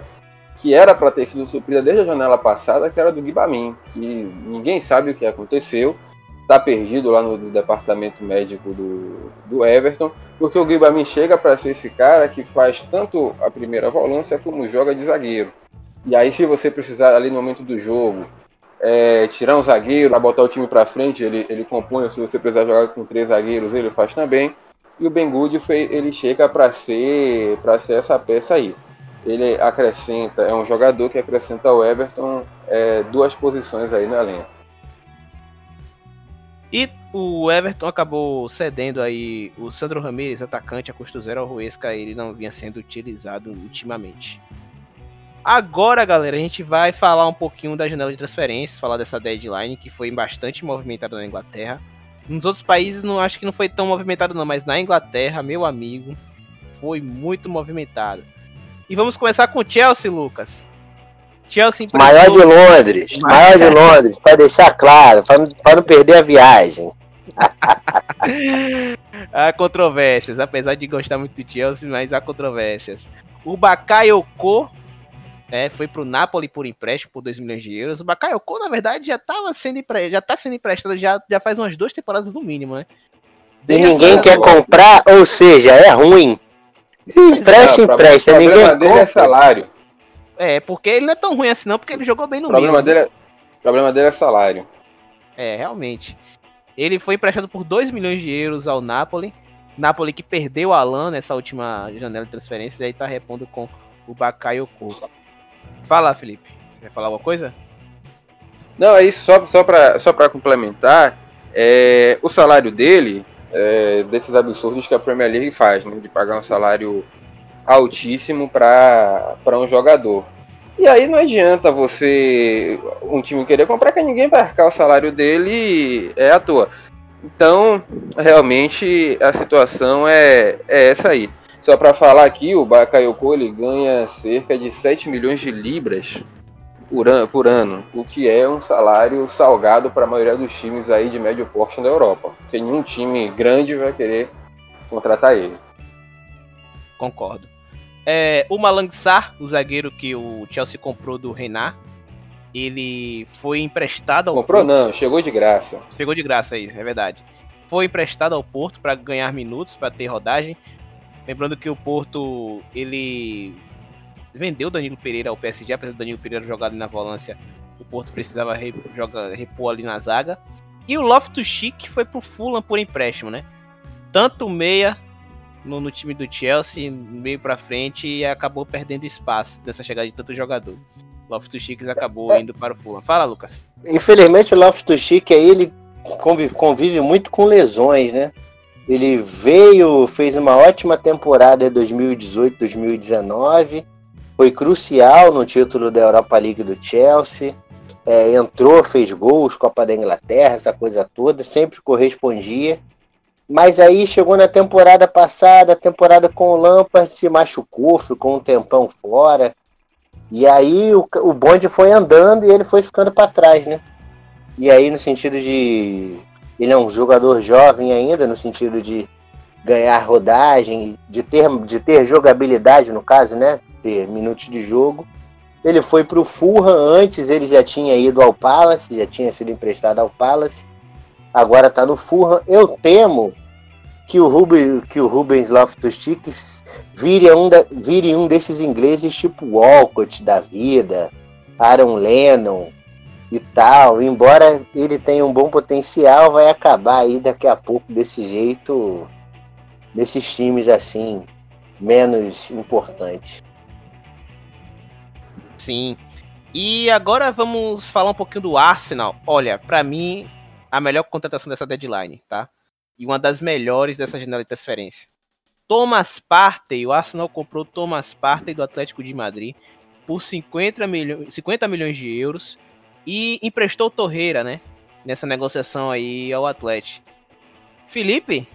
que era para ter sido suprida desde a janela passada, que era do Guibamin, que ninguém sabe o que aconteceu, está perdido lá no departamento médico do, do Everton, porque o Guibamin chega para ser esse cara que faz tanto a primeira volância como joga de zagueiro. E aí, se você precisar ali no momento do jogo é, tirar um zagueiro, para botar o time para frente, ele, ele compõe. Se você precisar jogar com três zagueiros, ele faz também. E o Ben Good ele chega para ser, ser essa peça aí ele acrescenta, é um jogador que acrescenta ao Everton é, duas posições aí no elenco. E o Everton acabou cedendo aí o Sandro Ramirez, atacante a custo zero ao Ruesca, ele não vinha sendo utilizado ultimamente. Agora, galera, a gente vai falar um pouquinho da janela de transferências, falar dessa deadline que foi bastante movimentada na Inglaterra. Nos outros países não acho que não foi tão movimentado não, mas na Inglaterra, meu amigo, foi muito movimentado. E vamos começar com o Chelsea, Lucas. Chelsea Maior de Londres, maior de Londres, para deixar claro, para não perder a viagem. [laughs] há controvérsias, apesar de gostar muito do Chelsea, mas há controvérsias. O Bakayoko é, foi pro Napoli por empréstimo por 2 milhões de euros. O Bakayoko, na verdade, já tava sendo empre... já tá sendo emprestado já, já faz umas duas temporadas no mínimo, né? E ninguém quer comprar, ou seja, é ruim. Empresta, empresta. O problema ninguém dele é salário. É, porque ele não é tão ruim assim não, porque ele jogou bem no problema mínimo. Dele é, o problema dele é salário. É, realmente. Ele foi emprestado por 2 milhões de euros ao Napoli. Napoli que perdeu o Alan nessa última janela de transferências e aí tá repondo com o Bakayoko. Fala, Felipe. Você quer falar alguma coisa? Não, é isso, só, só para só pra complementar. É, o salário dele é, desses absurdos que a Premier League faz, né, de pagar um salário altíssimo para um jogador. E aí não adianta você, um time querer comprar que ninguém vai arcar o salário dele é à toa. Então, realmente, a situação é, é essa aí. Só para falar aqui, o Bakayoko ele ganha cerca de 7 milhões de libras por ano, por ano, o que é um salário salgado para a maioria dos times aí de médio porte da Europa. Porque nenhum time grande vai querer contratar ele. Concordo. É, o Malang Sarr, o zagueiro que o Chelsea comprou do Renat, ele foi emprestado ao Comprou Porto. não, chegou de graça. Chegou de graça aí, é verdade. Foi emprestado ao Porto para ganhar minutos, para ter rodagem. Lembrando que o Porto ele vendeu Danilo Pereira ao PSG, apesar do Danilo Pereira jogar ali na volância, o Porto precisava re, joga, repor ali na zaga. E o Loftus Chic foi pro Fulham por empréstimo, né? Tanto meia no, no, time do Chelsea, meio para frente, e acabou perdendo espaço nessa chegada de tanto jogador. Loftus Cheek acabou é. indo para o Fulham. Fala, Lucas. Infelizmente o Loftus Cheek aí ele convive, convive muito com lesões, né? Ele veio, fez uma ótima temporada em 2018, 2019 foi crucial no título da Europa League do Chelsea. É, entrou, fez gols, Copa da Inglaterra, essa coisa toda, sempre correspondia. Mas aí chegou na temporada passada, temporada com o Lampard se machucou, ficou um tempão fora. E aí o, o bonde foi andando e ele foi ficando para trás, né? E aí no sentido de ele é um jogador jovem ainda, no sentido de ganhar rodagem, de ter, de ter jogabilidade no caso, né? ter minutos de jogo. Ele foi para o Fulham antes, ele já tinha ido ao Palace, já tinha sido emprestado ao Palace. Agora está no Fulham. Eu temo que o, Ruben, que o Rubens Loftus-Cheek vire um, vire um desses ingleses tipo Walcott da vida, Aaron Lennon e tal. Embora ele tenha um bom potencial, vai acabar aí daqui a pouco desse jeito, desses times assim, menos importantes. Sim. E agora vamos falar um pouquinho do Arsenal. Olha, para mim, a melhor contratação dessa deadline, tá? E uma das melhores dessa janela de transferência. Thomas Partey, o Arsenal comprou Thomas Partey do Atlético de Madrid por 50 milhões, 50 milhões de euros e emprestou Torreira, né? Nessa negociação aí ao Atlético. Felipe,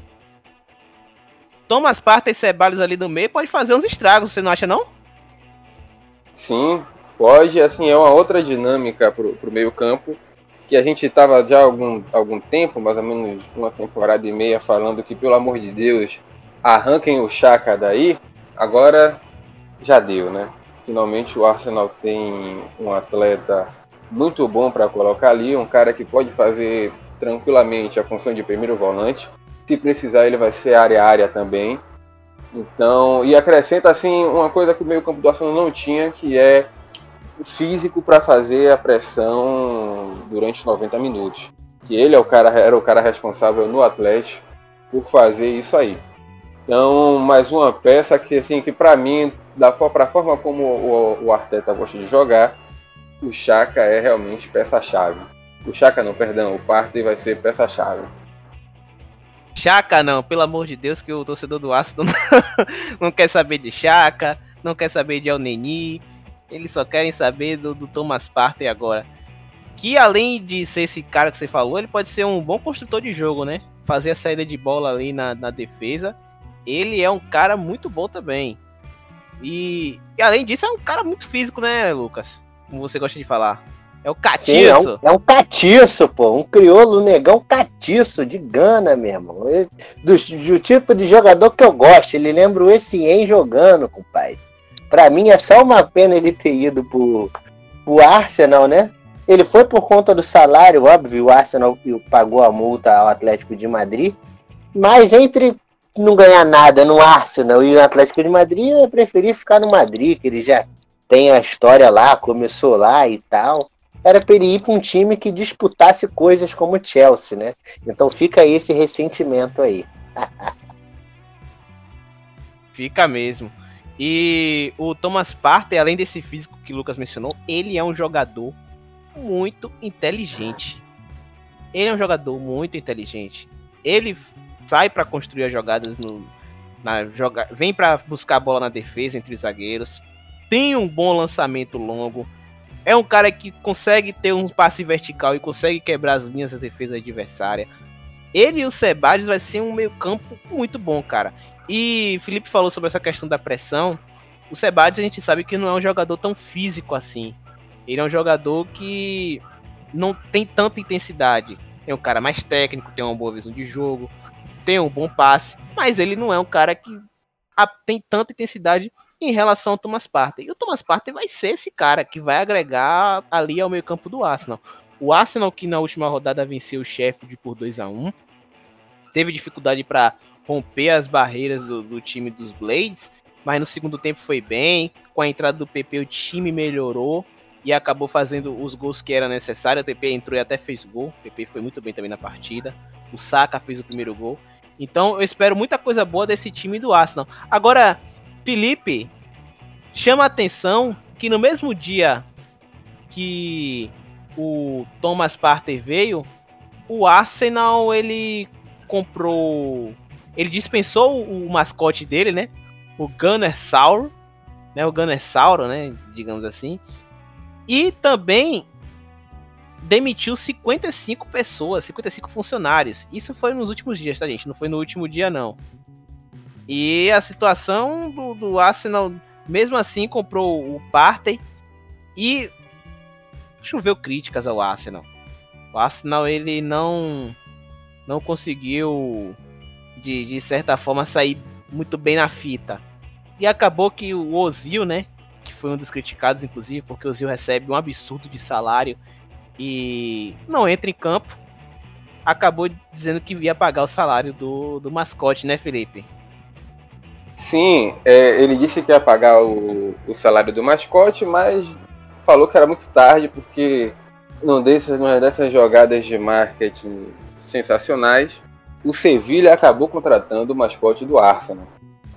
Thomas Partey e Ceballos ali do meio pode fazer uns estragos, você não acha não? Sim, pode. Assim, é uma outra dinâmica pro, pro meio campo que a gente estava já há algum, algum tempo, mais ou menos uma temporada e meia, falando que, pelo amor de Deus, arranquem o Chaka daí. Agora já deu, né? Finalmente o Arsenal tem um atleta muito bom para colocar ali, um cara que pode fazer tranquilamente a função de primeiro volante. Se precisar, ele vai ser área a área também. Então, e acrescenta assim uma coisa que o meio-campo do Arsenal não tinha, que é físico para fazer a pressão durante 90 minutos. Que ele é o cara, era o cara responsável no Atlético por fazer isso aí. Então, mais uma peça que assim que para mim, da para a forma como o, o, Arteta gosta de jogar, o Chaka é realmente peça-chave. O Chaka não, perdão, o Partey vai ser peça-chave. Chaka não, pelo amor de Deus, que o torcedor do Aston [laughs] não quer saber de Chaka, não quer saber de Alneni, eles só querem saber do, do Thomas Partey agora. Que além de ser esse cara que você falou, ele pode ser um bom construtor de jogo, né? Fazer a saída de bola ali na, na defesa. Ele é um cara muito bom também. E, e além disso, é um cara muito físico, né, Lucas? Como você gosta de falar. É o catiço. Sim, é, um, é, um, catiço, pô. Um crioulo negão catiço, de gana mesmo. Do, do tipo de jogador que eu gosto. Ele lembra o Essien jogando, compadre. Pra mim é só uma pena ele ter ido pro, pro Arsenal, né? Ele foi por conta do salário, óbvio, o Arsenal pagou a multa ao Atlético de Madrid. Mas entre não ganhar nada no Arsenal e no Atlético de Madrid, eu preferi ficar no Madrid, que ele já tem a história lá, começou lá e tal era para ele ir para um time que disputasse coisas como o Chelsea, né? Então fica esse ressentimento aí. [laughs] fica mesmo. E o Thomas Partey, além desse físico que o Lucas mencionou, ele é um jogador muito inteligente. Ele é um jogador muito inteligente. Ele sai para construir as jogadas no na joga, vem para buscar a bola na defesa entre os zagueiros. Tem um bom lançamento longo é um cara que consegue ter um passe vertical e consegue quebrar as linhas da defesa adversária. Ele e o Sebadios vai ser um meio-campo muito bom, cara. E Felipe falou sobre essa questão da pressão. O Sebadios a gente sabe que não é um jogador tão físico assim. Ele é um jogador que não tem tanta intensidade. É um cara mais técnico, tem uma boa visão de jogo, tem um bom passe, mas ele não é um cara que tem tanta intensidade em relação ao Thomas Partey. E o Thomas Partey vai ser esse cara que vai agregar ali ao meio campo do Arsenal. O Arsenal que na última rodada venceu o Sheffield por 2 a 1 teve dificuldade para romper as barreiras do, do, time dos Blades, mas no segundo tempo foi bem. Com a entrada do PP o time melhorou e acabou fazendo os gols que era necessário. O PP entrou e até fez gol. O PP foi muito bem também na partida. O Saka fez o primeiro gol. Então eu espero muita coisa boa desse time do Arsenal. Agora, Felipe, chama a atenção que no mesmo dia que o Thomas Partey veio, o Arsenal ele comprou, ele dispensou o mascote dele, né? O Gunner Sauro, né? O Gunner Sauro, né? Digamos assim. E também demitiu 55 pessoas, 55 funcionários. Isso foi nos últimos dias, tá, gente? Não foi no último dia, não. E a situação do, do Arsenal, mesmo assim, comprou o Partey e choveu críticas ao Arsenal. O Arsenal ele não não conseguiu de, de certa forma sair muito bem na fita. E acabou que o Ozil, né, que foi um dos criticados inclusive, porque o Ozil recebe um absurdo de salário e não entra em campo. acabou dizendo que ia pagar o salário do, do mascote, né, Felipe? Sim, é, ele disse que ia pagar o, o salário do mascote, mas falou que era muito tarde, porque num desses, numa dessas jogadas de marketing sensacionais, o Sevilha acabou contratando o mascote do Arsenal.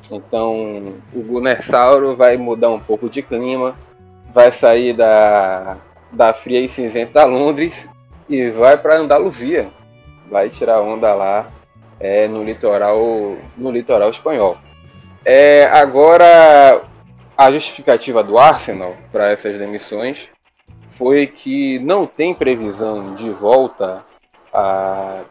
Então o Gunnersauro vai mudar um pouco de clima, vai sair da, da fria e cinzenta Londres e vai para Andaluzia. Vai tirar onda lá é, no litoral no litoral espanhol. É, agora a justificativa do Arsenal para essas demissões foi que não tem previsão de volta a,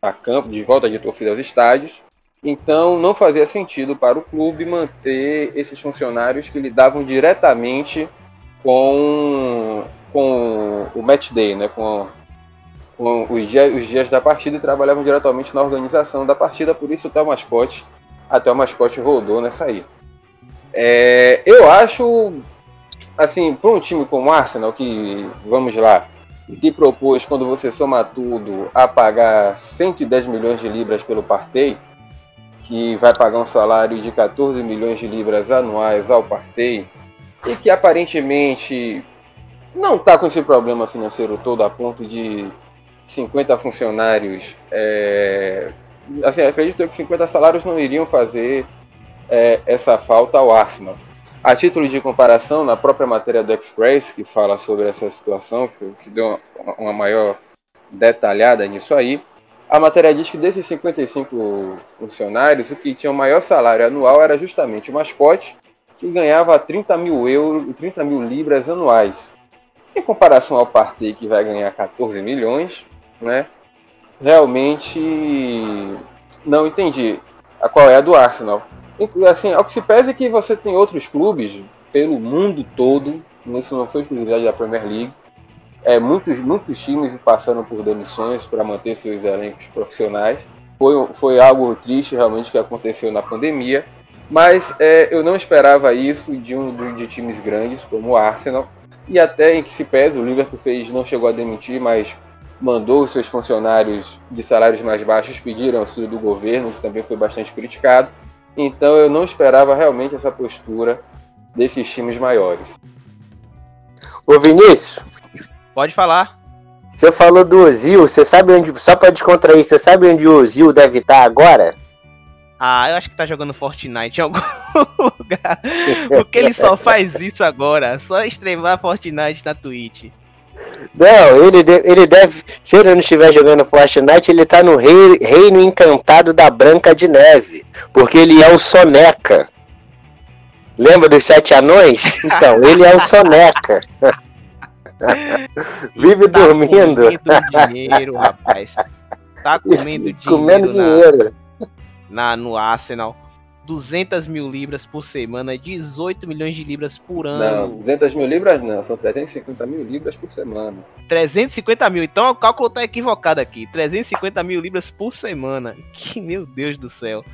a campo, de volta de torcida aos estádios, então não fazia sentido para o clube manter esses funcionários que lidavam diretamente com, com o match day, né, com, com os, dias, os dias da partida e trabalhavam diretamente na organização da partida, por isso até o mascote, até o mascote rodou nessa aí. É, eu acho, assim, para um time como o Arsenal, que, vamos lá, te propôs, quando você soma tudo, a pagar 110 milhões de libras pelo Partey, que vai pagar um salário de 14 milhões de libras anuais ao Partey, e que aparentemente não está com esse problema financeiro todo a ponto de 50 funcionários. É, assim, acredito que 50 salários não iriam fazer é, essa falta ao Arsenal. A título de comparação, na própria matéria do Express, que fala sobre essa situação, que, que deu uma, uma maior detalhada nisso aí, a matéria diz que desses 55 funcionários, o que tinha o maior salário anual era justamente o mascote, que ganhava 30 mil euros, 30 mil libras anuais. Em comparação ao Partey, que vai ganhar 14 milhões, né? Realmente não entendi a qual é a do Arsenal. Assim, ao que se pese é que você tem outros clubes pelo mundo todo, isso não foi exclusividade da Premier League, é, muitos, muitos times passaram por demissões para manter seus elencos profissionais. Foi, foi algo triste realmente que aconteceu na pandemia, mas é, eu não esperava isso de um de times grandes como o Arsenal. E até em que se pese, o Liverpool fez, não chegou a demitir, mas mandou seus funcionários de salários mais baixos pedir auxílio do governo, que também foi bastante criticado. Então eu não esperava realmente essa postura desses times maiores. Ô Vinícius, Pode falar. Você falou do Ozil, você sabe onde. Só pra descontrair, você sabe onde o Ozil deve estar agora? Ah, eu acho que tá jogando Fortnite em algum [laughs] lugar. Porque ele só faz isso agora. Só extremar Fortnite na Twitch. Não, ele, de, ele deve. Se ele não estiver jogando Fortnite, ele tá no rei, reino encantado da Branca de Neve. Porque ele é o Soneca. Lembra dos sete anões? Então, [laughs] ele é o Soneca. Vive tá dormindo. Comendo dinheiro, rapaz. Tá [laughs] comendo dinheiro. Comendo dinheiro. Na, no Arsenal. 200 mil libras por semana, 18 milhões de libras por ano. Não, 200 mil libras não, são 350 mil libras por semana. 350 mil, então o cálculo tá equivocado aqui. 350 mil libras por semana. [laughs] Que meu Deus do céu.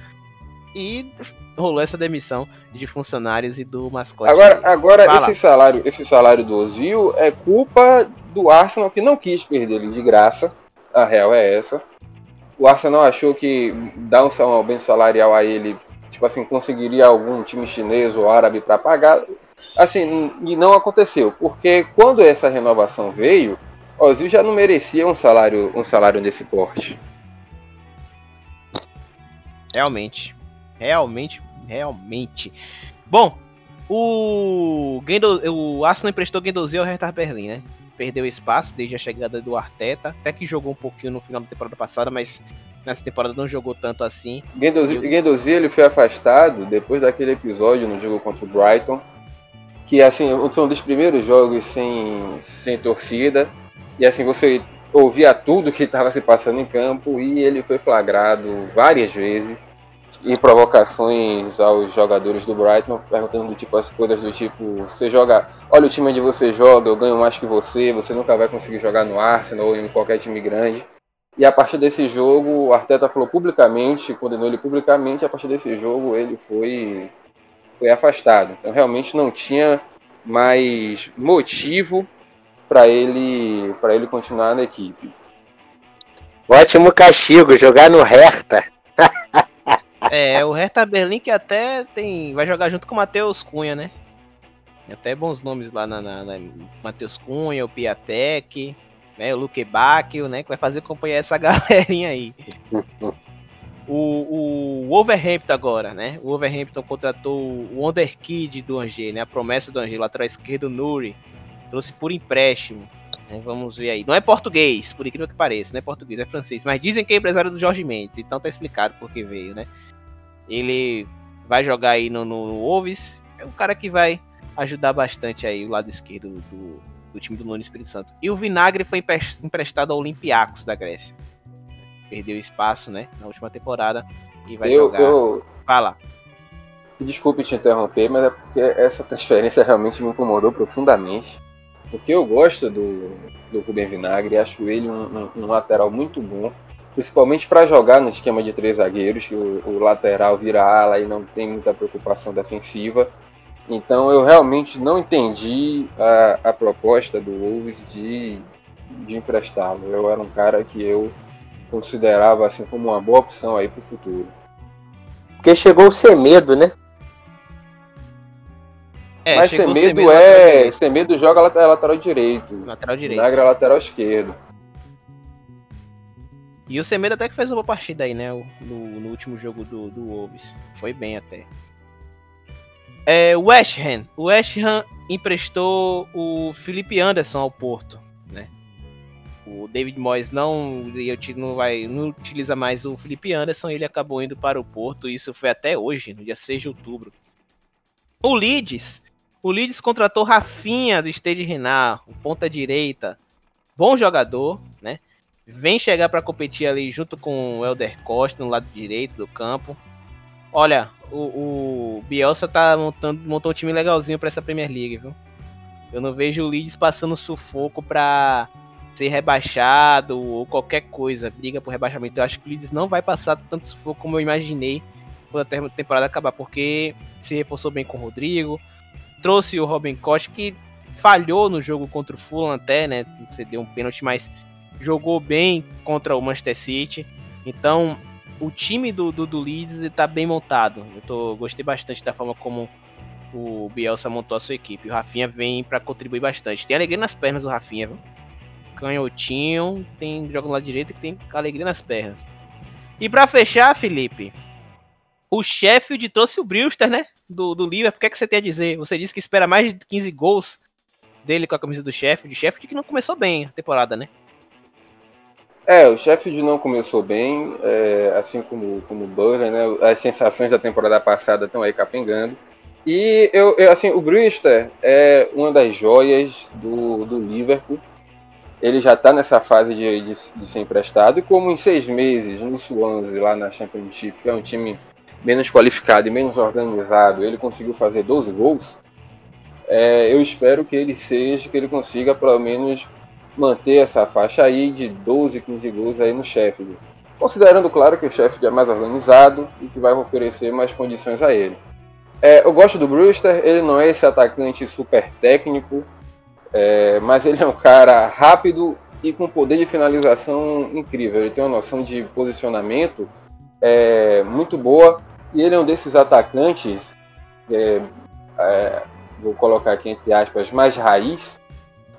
E rolou essa demissão de funcionários e do mascote. Agora, agora esse salário, esse salário do Ozil é culpa do Arsenal que não quis perder ele de graça. A real é essa. O Arsenal achou que dar um aumento salarial a ele, tipo assim, conseguiria algum time chinês ou árabe para pagar. Assim, e não aconteceu, porque quando essa renovação veio, o Ozil já não merecia um salário, um salário desse porte. Realmente. Realmente realmente. Bom, o, Gendo, o Arsenal emprestou Guendouzi ao Hertha Berlim, né? Perdeu espaço desde a chegada do Arteta, até que jogou um pouquinho no final da temporada passada, mas nessa temporada não jogou tanto assim. Guendouzi, Eu... Guendouzi ele foi afastado depois daquele episódio no jogo contra o Brighton, que assim, foi um dos primeiros jogos sem, sem torcida, e assim, você ouvia tudo que estava se passando em campo e ele foi flagrado várias vezes em provocações aos jogadores do Brighton, perguntando tipo as coisas do tipo, você joga, olha o time onde você joga, eu ganho mais que você, você nunca vai conseguir jogar no Arsenal ou em qualquer time grande. E a partir desse jogo, o Arteta falou publicamente, condenou ele publicamente, a partir desse jogo ele foi foi afastado. Então realmente não tinha mais motivo para ele para ele continuar na equipe. Ótimo castigo, jogar no Hertha. [laughs] É, o Hertha Berlim que até tem. Vai jogar junto com o Matheus Cunha, né? Tem até bons nomes lá na, na, na Matheus Cunha, o Piatek, né? O Luke Bacchio, né? Que vai fazer acompanhar essa [laughs] galerinha aí. O, o Wolverhampton agora, né? O Wolverhampton contratou o Wonderkid do Angers, né? A promessa do Angers, lateral esquerdo Nuri. Trouxe por empréstimo. Né? Vamos ver aí. Não é português, por incrível que pareça, não é português, é francês. Mas dizem que é empresário do Jorge Mendes, então tá explicado por que veio, né? Ele vai jogar aí no, no Wolves. É um cara que vai ajudar bastante aí o lado esquerdo do, do time do Nuno Espírito Santo. E o Vinagre foi emprestado ao Olympiacos da Grécia. Perdeu espaço, né, na última temporada e vai Eu, jogar. eu, Fala. desculpe te interromper, mas é porque essa transferência realmente me incomodou profundamente. Porque eu gosto do, do Rubem Vinagre, acho ele um, um- um lateral muito bom, principalmente para jogar no esquema de três zagueiros, que o, o lateral vira ala e não tem muita preocupação defensiva. Então eu realmente não entendi a, a proposta do Wolves de, de emprestá-lo. Eu era um cara que eu considerava assim como uma boa opção aí para o futuro. Porque chegou o Semedo, né? É, Mas chegou o Semedo Semedo lateral é. direito. Semedo joga lateral, lateral direito. Lateral direito. Vinagre é lateral esquerdo. E o Semedo até que fez uma boa partida aí, né? No, no último jogo do, do Wolves. Foi bem até. É, West Ham. O West Ham emprestou o Felipe Anderson ao Porto, né? O David Moyes não, não, vai, não utiliza mais o Felipe Anderson, ele acabou indo para o Porto, isso foi até hoje, no dia 6 de outubro. O Leeds. O Leeds contratou Rafinha do Stade Renard, ponta direita. Bom jogador, né? vem chegar para competir ali junto com o Elder Costa no lado direito do campo. Olha, o, o Bielsa tá montando montou um time legalzinho para essa Premier League, viu? Eu não vejo o Leeds passando sufoco para ser rebaixado ou qualquer coisa, briga por rebaixamento. Eu acho que o Leeds não vai passar tanto sufoco como eu imaginei quando a temporada acabar, porque se reforçou bem com o Rodrigo, trouxe o Robin Koch que falhou no jogo contra o Fulham até, né? Cedeu um pênalti, mas jogou bem contra o Manchester City. Então, o time do, do, do Leeds está bem montado. Eu tô, gostei bastante da forma como o Bielsa montou a sua equipe. O Rafinha vem para contribuir bastante. Tem alegria nas pernas do Rafinha, viu? Canhotinho, tem joga no lado direito que tem alegria nas pernas. E para fechar, Felipe, o Sheffield trouxe o Brewster, né? Do, do Liverpool. O que, é que você tem a dizer? Você disse que espera mais de 15 gols dele com a camisa do Sheffield. Sheffield que não começou bem a temporada, né? É, o Sheffield não começou bem, é, assim como, como o Burnley, né? As sensações da temporada passada estão aí capengando. E eu, eu, assim, o Brewster é uma das joias do, do Liverpool. Ele já está nessa fase de, de, de, ser emprestado. E como em seis meses no Swansea, lá na Championship, que é um time menos qualificado e menos organizado, ele conseguiu fazer 12 gols. É, eu espero que ele seja, que ele consiga pelo menos manter essa faixa aí de 12, 15 gols aí no Sheffield. Considerando, claro, que o Sheffield é mais organizado e que vai oferecer mais condições a ele. É, eu gosto do Brewster, ele não é esse atacante super técnico, é, mas ele é um cara rápido e com poder de finalização incrível. Ele tem uma noção de posicionamento é, muito boa e ele é um desses atacantes, é, vou colocar aqui entre aspas, mais raiz,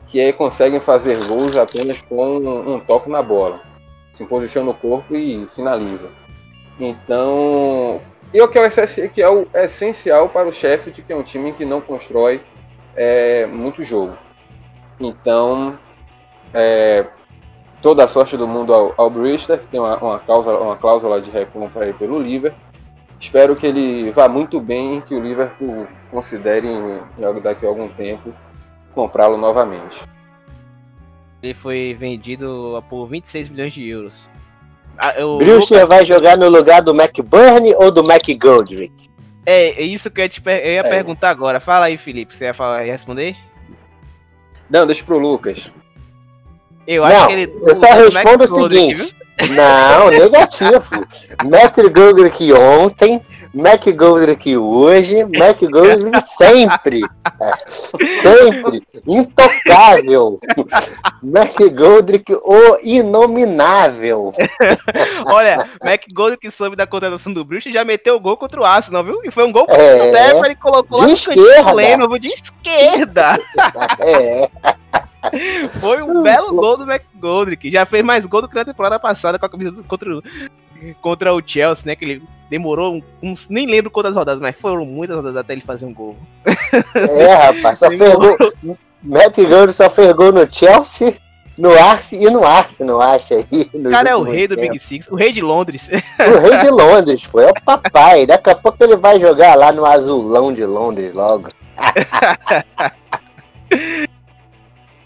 que aí conseguem fazer gols apenas com um, toque na bola. Se posiciona o corpo e finaliza. Então, e o que é, que é o essencial para o Sheffield, que é um time que não constrói é, muito jogo. Então, é, toda a sorte do mundo ao, ao Brewster, que tem uma, uma, cláusula, uma cláusula de recompra aí pelo Liverpool. Espero que ele vá muito bem que o Liverpool considere, daqui a algum tempo, comprá-lo novamente. Ele foi vendido por 26 milhões de euros. Ah, Brewster Lucas... vai jogar no lugar do McBurney ou do McGoldrick? É, é isso que eu ia, te per... eu ia é. perguntar agora. Fala aí, Felipe. Você ia, falar, ia responder? Não, deixa pro Lucas. Eu Não, acho que ele. Eu só respondo o seguinte: Não, negativo. McGoldrick ontem, McGoldrick hoje, McGoldrick sempre. Sempre. Intocável. McGoldrick o inominável. Olha, McGoldrick soube da contratação do Bruce já meteu o gol contra o Arsenal, viu? E foi um gol contra É. o Débora, ele colocou lá De no esquerda. de esquerda. É. Foi um belo gol do McGoldrick. Já fez mais gol do que na temporada passada com a camisa do, contra, o- contra o Chelsea, né? Que ele demorou uns. Nem lembro quantas rodadas, mas foram muitas rodadas até ele fazer um gol. É, rapaz, só fez gol. McGoldrick só fez gol no Chelsea, no Arsenal e no Arsenal, acha aí. O cara é o rei do. Big Six, o rei de Londres. O rei de [laughs] Londres, pô, é o papai. Daqui a pouco ele vai jogar lá no azulão de Londres logo. [laughs]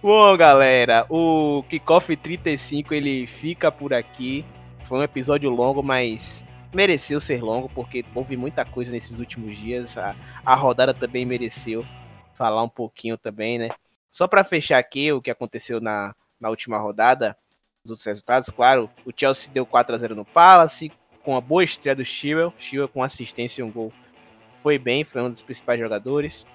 Bom, galera, o Kickoff 35 ele fica por aqui. Foi um episódio longo, mas mereceu ser longo porque houve muita coisa nesses últimos dias. A, a rodada também mereceu falar um pouquinho também, né? Só para fechar aqui o que aconteceu na, na última rodada, os outros resultados, claro, o Chelsea deu 4 a 0 no Palace com a boa estreia do Chilwell, Chilwell com assistência e um gol. Foi bem, foi um dos principais jogadores.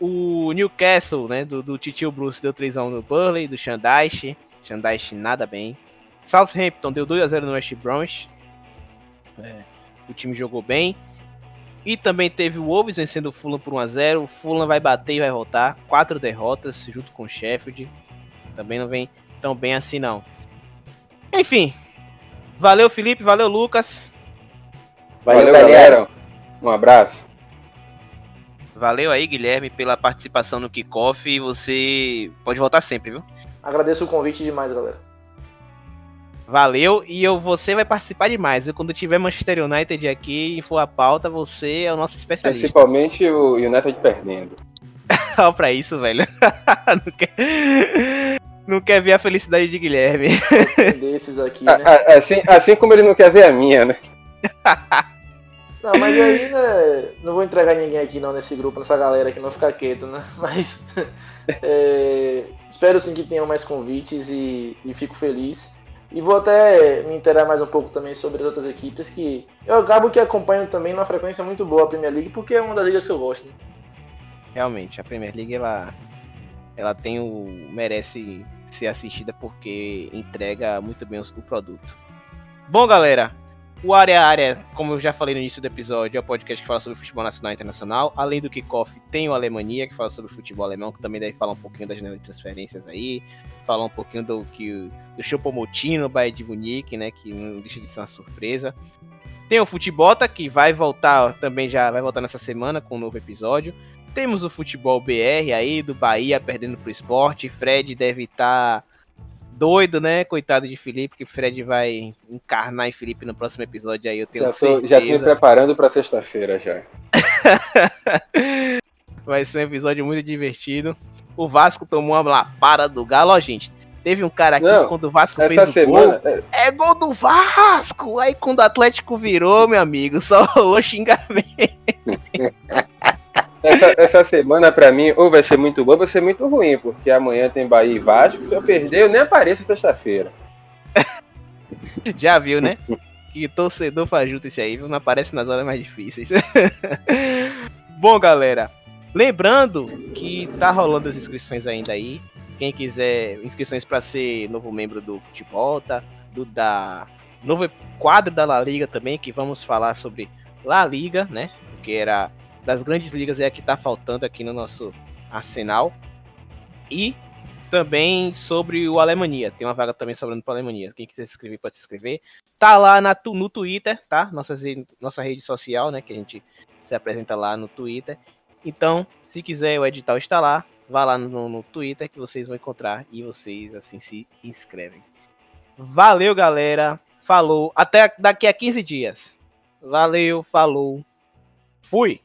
O Newcastle, né, do, do Titio Bruce, deu 3x1 no Burley, do Shandaish. Shandaish nada bem. Southampton deu 2x0 no West Bromwich. É, o time jogou bem. E também teve o Wolves vencendo o Fulham por 1x0. O Fulham vai bater e vai voltar. Quatro derrotas junto com o Sheffield. Também não vem tão bem assim não. Enfim. Valeu, Felipe. Valeu, Lucas. Valeu, galera. Um abraço. Valeu aí, Guilherme, pela participação no Kickoff. E você pode voltar sempre, viu? Agradeço o convite demais, galera. Valeu, e eu, você vai participar demais, viu? Quando tiver Manchester United aqui e for a pauta, você é o nosso especialista. Principalmente o United perdendo. [laughs] Olha pra isso, velho. [laughs] não, quer... não quer ver a felicidade de Guilherme. Desses aqui, né? Assim, assim como ele não quer ver a minha, né? [laughs] Não, mas aí, né? Não vou entregar ninguém aqui não nesse grupo, nessa galera aqui, não ficar quieto, né? [laughs] Mas é, espero sim que tenham mais convites e, e fico feliz. E vou até me inteirar mais um pouco também sobre as outras equipes que eu acabo que acompanho também numa frequência muito boa a Premier League, porque é uma das ligas que eu gosto. Né? Realmente, a Premier League, ela, ela tem o. merece ser assistida porque entrega muito bem o produto. Bom, galera, o Área Área, como eu já falei no início do episódio, é o podcast que fala sobre futebol nacional e internacional. Além do Kickoff, tem o Alemania, que fala sobre futebol alemão, que também deve falar um pouquinho da janela de transferências aí. Falar um pouquinho do que do Choupo-Moting no Bayern de Munique, né, que não deixa de ser uma surpresa. Tem o Futebota, que vai voltar, também já vai voltar nessa semana com um novo episódio. Temos o futebol BR aí, do Bahia perdendo pro esporte. Fred deve estar doido, né? Coitado de Felipe, que Fred vai encarnar em Felipe no próximo episódio aí, eu tenho Já tô, já tô me certeza. preparando pra sexta-feira já. [laughs] Vai ser um episódio muito divertido. O Vasco tomou uma lapada do Galo, ó, gente. Teve um cara aqui Não, quando o Vasco Essa fez o semana. gol. É gol do Vasco! Aí quando o Atlético virou, meu amigo, só [laughs] rolou xingamento. [laughs] Essa, essa semana, pra mim, ou vai ser muito boa ou vai ser muito ruim, porque amanhã tem Bahia e Vasco. Se eu perder, eu nem apareço sexta-feira. [laughs] Já viu, né? Que torcedor fajuto esse aí, viu? Não aparece nas horas mais difíceis. [laughs] Bom, galera, lembrando que tá rolando as inscrições ainda aí. Quem quiser inscrições para ser novo membro do futebol, tá? Do da novo quadro da La Liga também, que vamos falar sobre La Liga, né? Porque era das grandes ligas é a que tá faltando aqui no nosso arsenal. E também sobre o Alemania. Tem uma vaga também sobrando para Alemania. Quem quiser se inscrever pode se inscrever. Tá lá na, no Twitter, tá? Nossa, nossa rede social, né? Que a gente se apresenta lá no Twitter. Então, se quiser, o edital está lá. Vá lá no, no Twitter que vocês vão encontrar e vocês assim se inscrevem. Valeu, galera. Falou. Até daqui a 15 dias. Valeu, falou. Fui.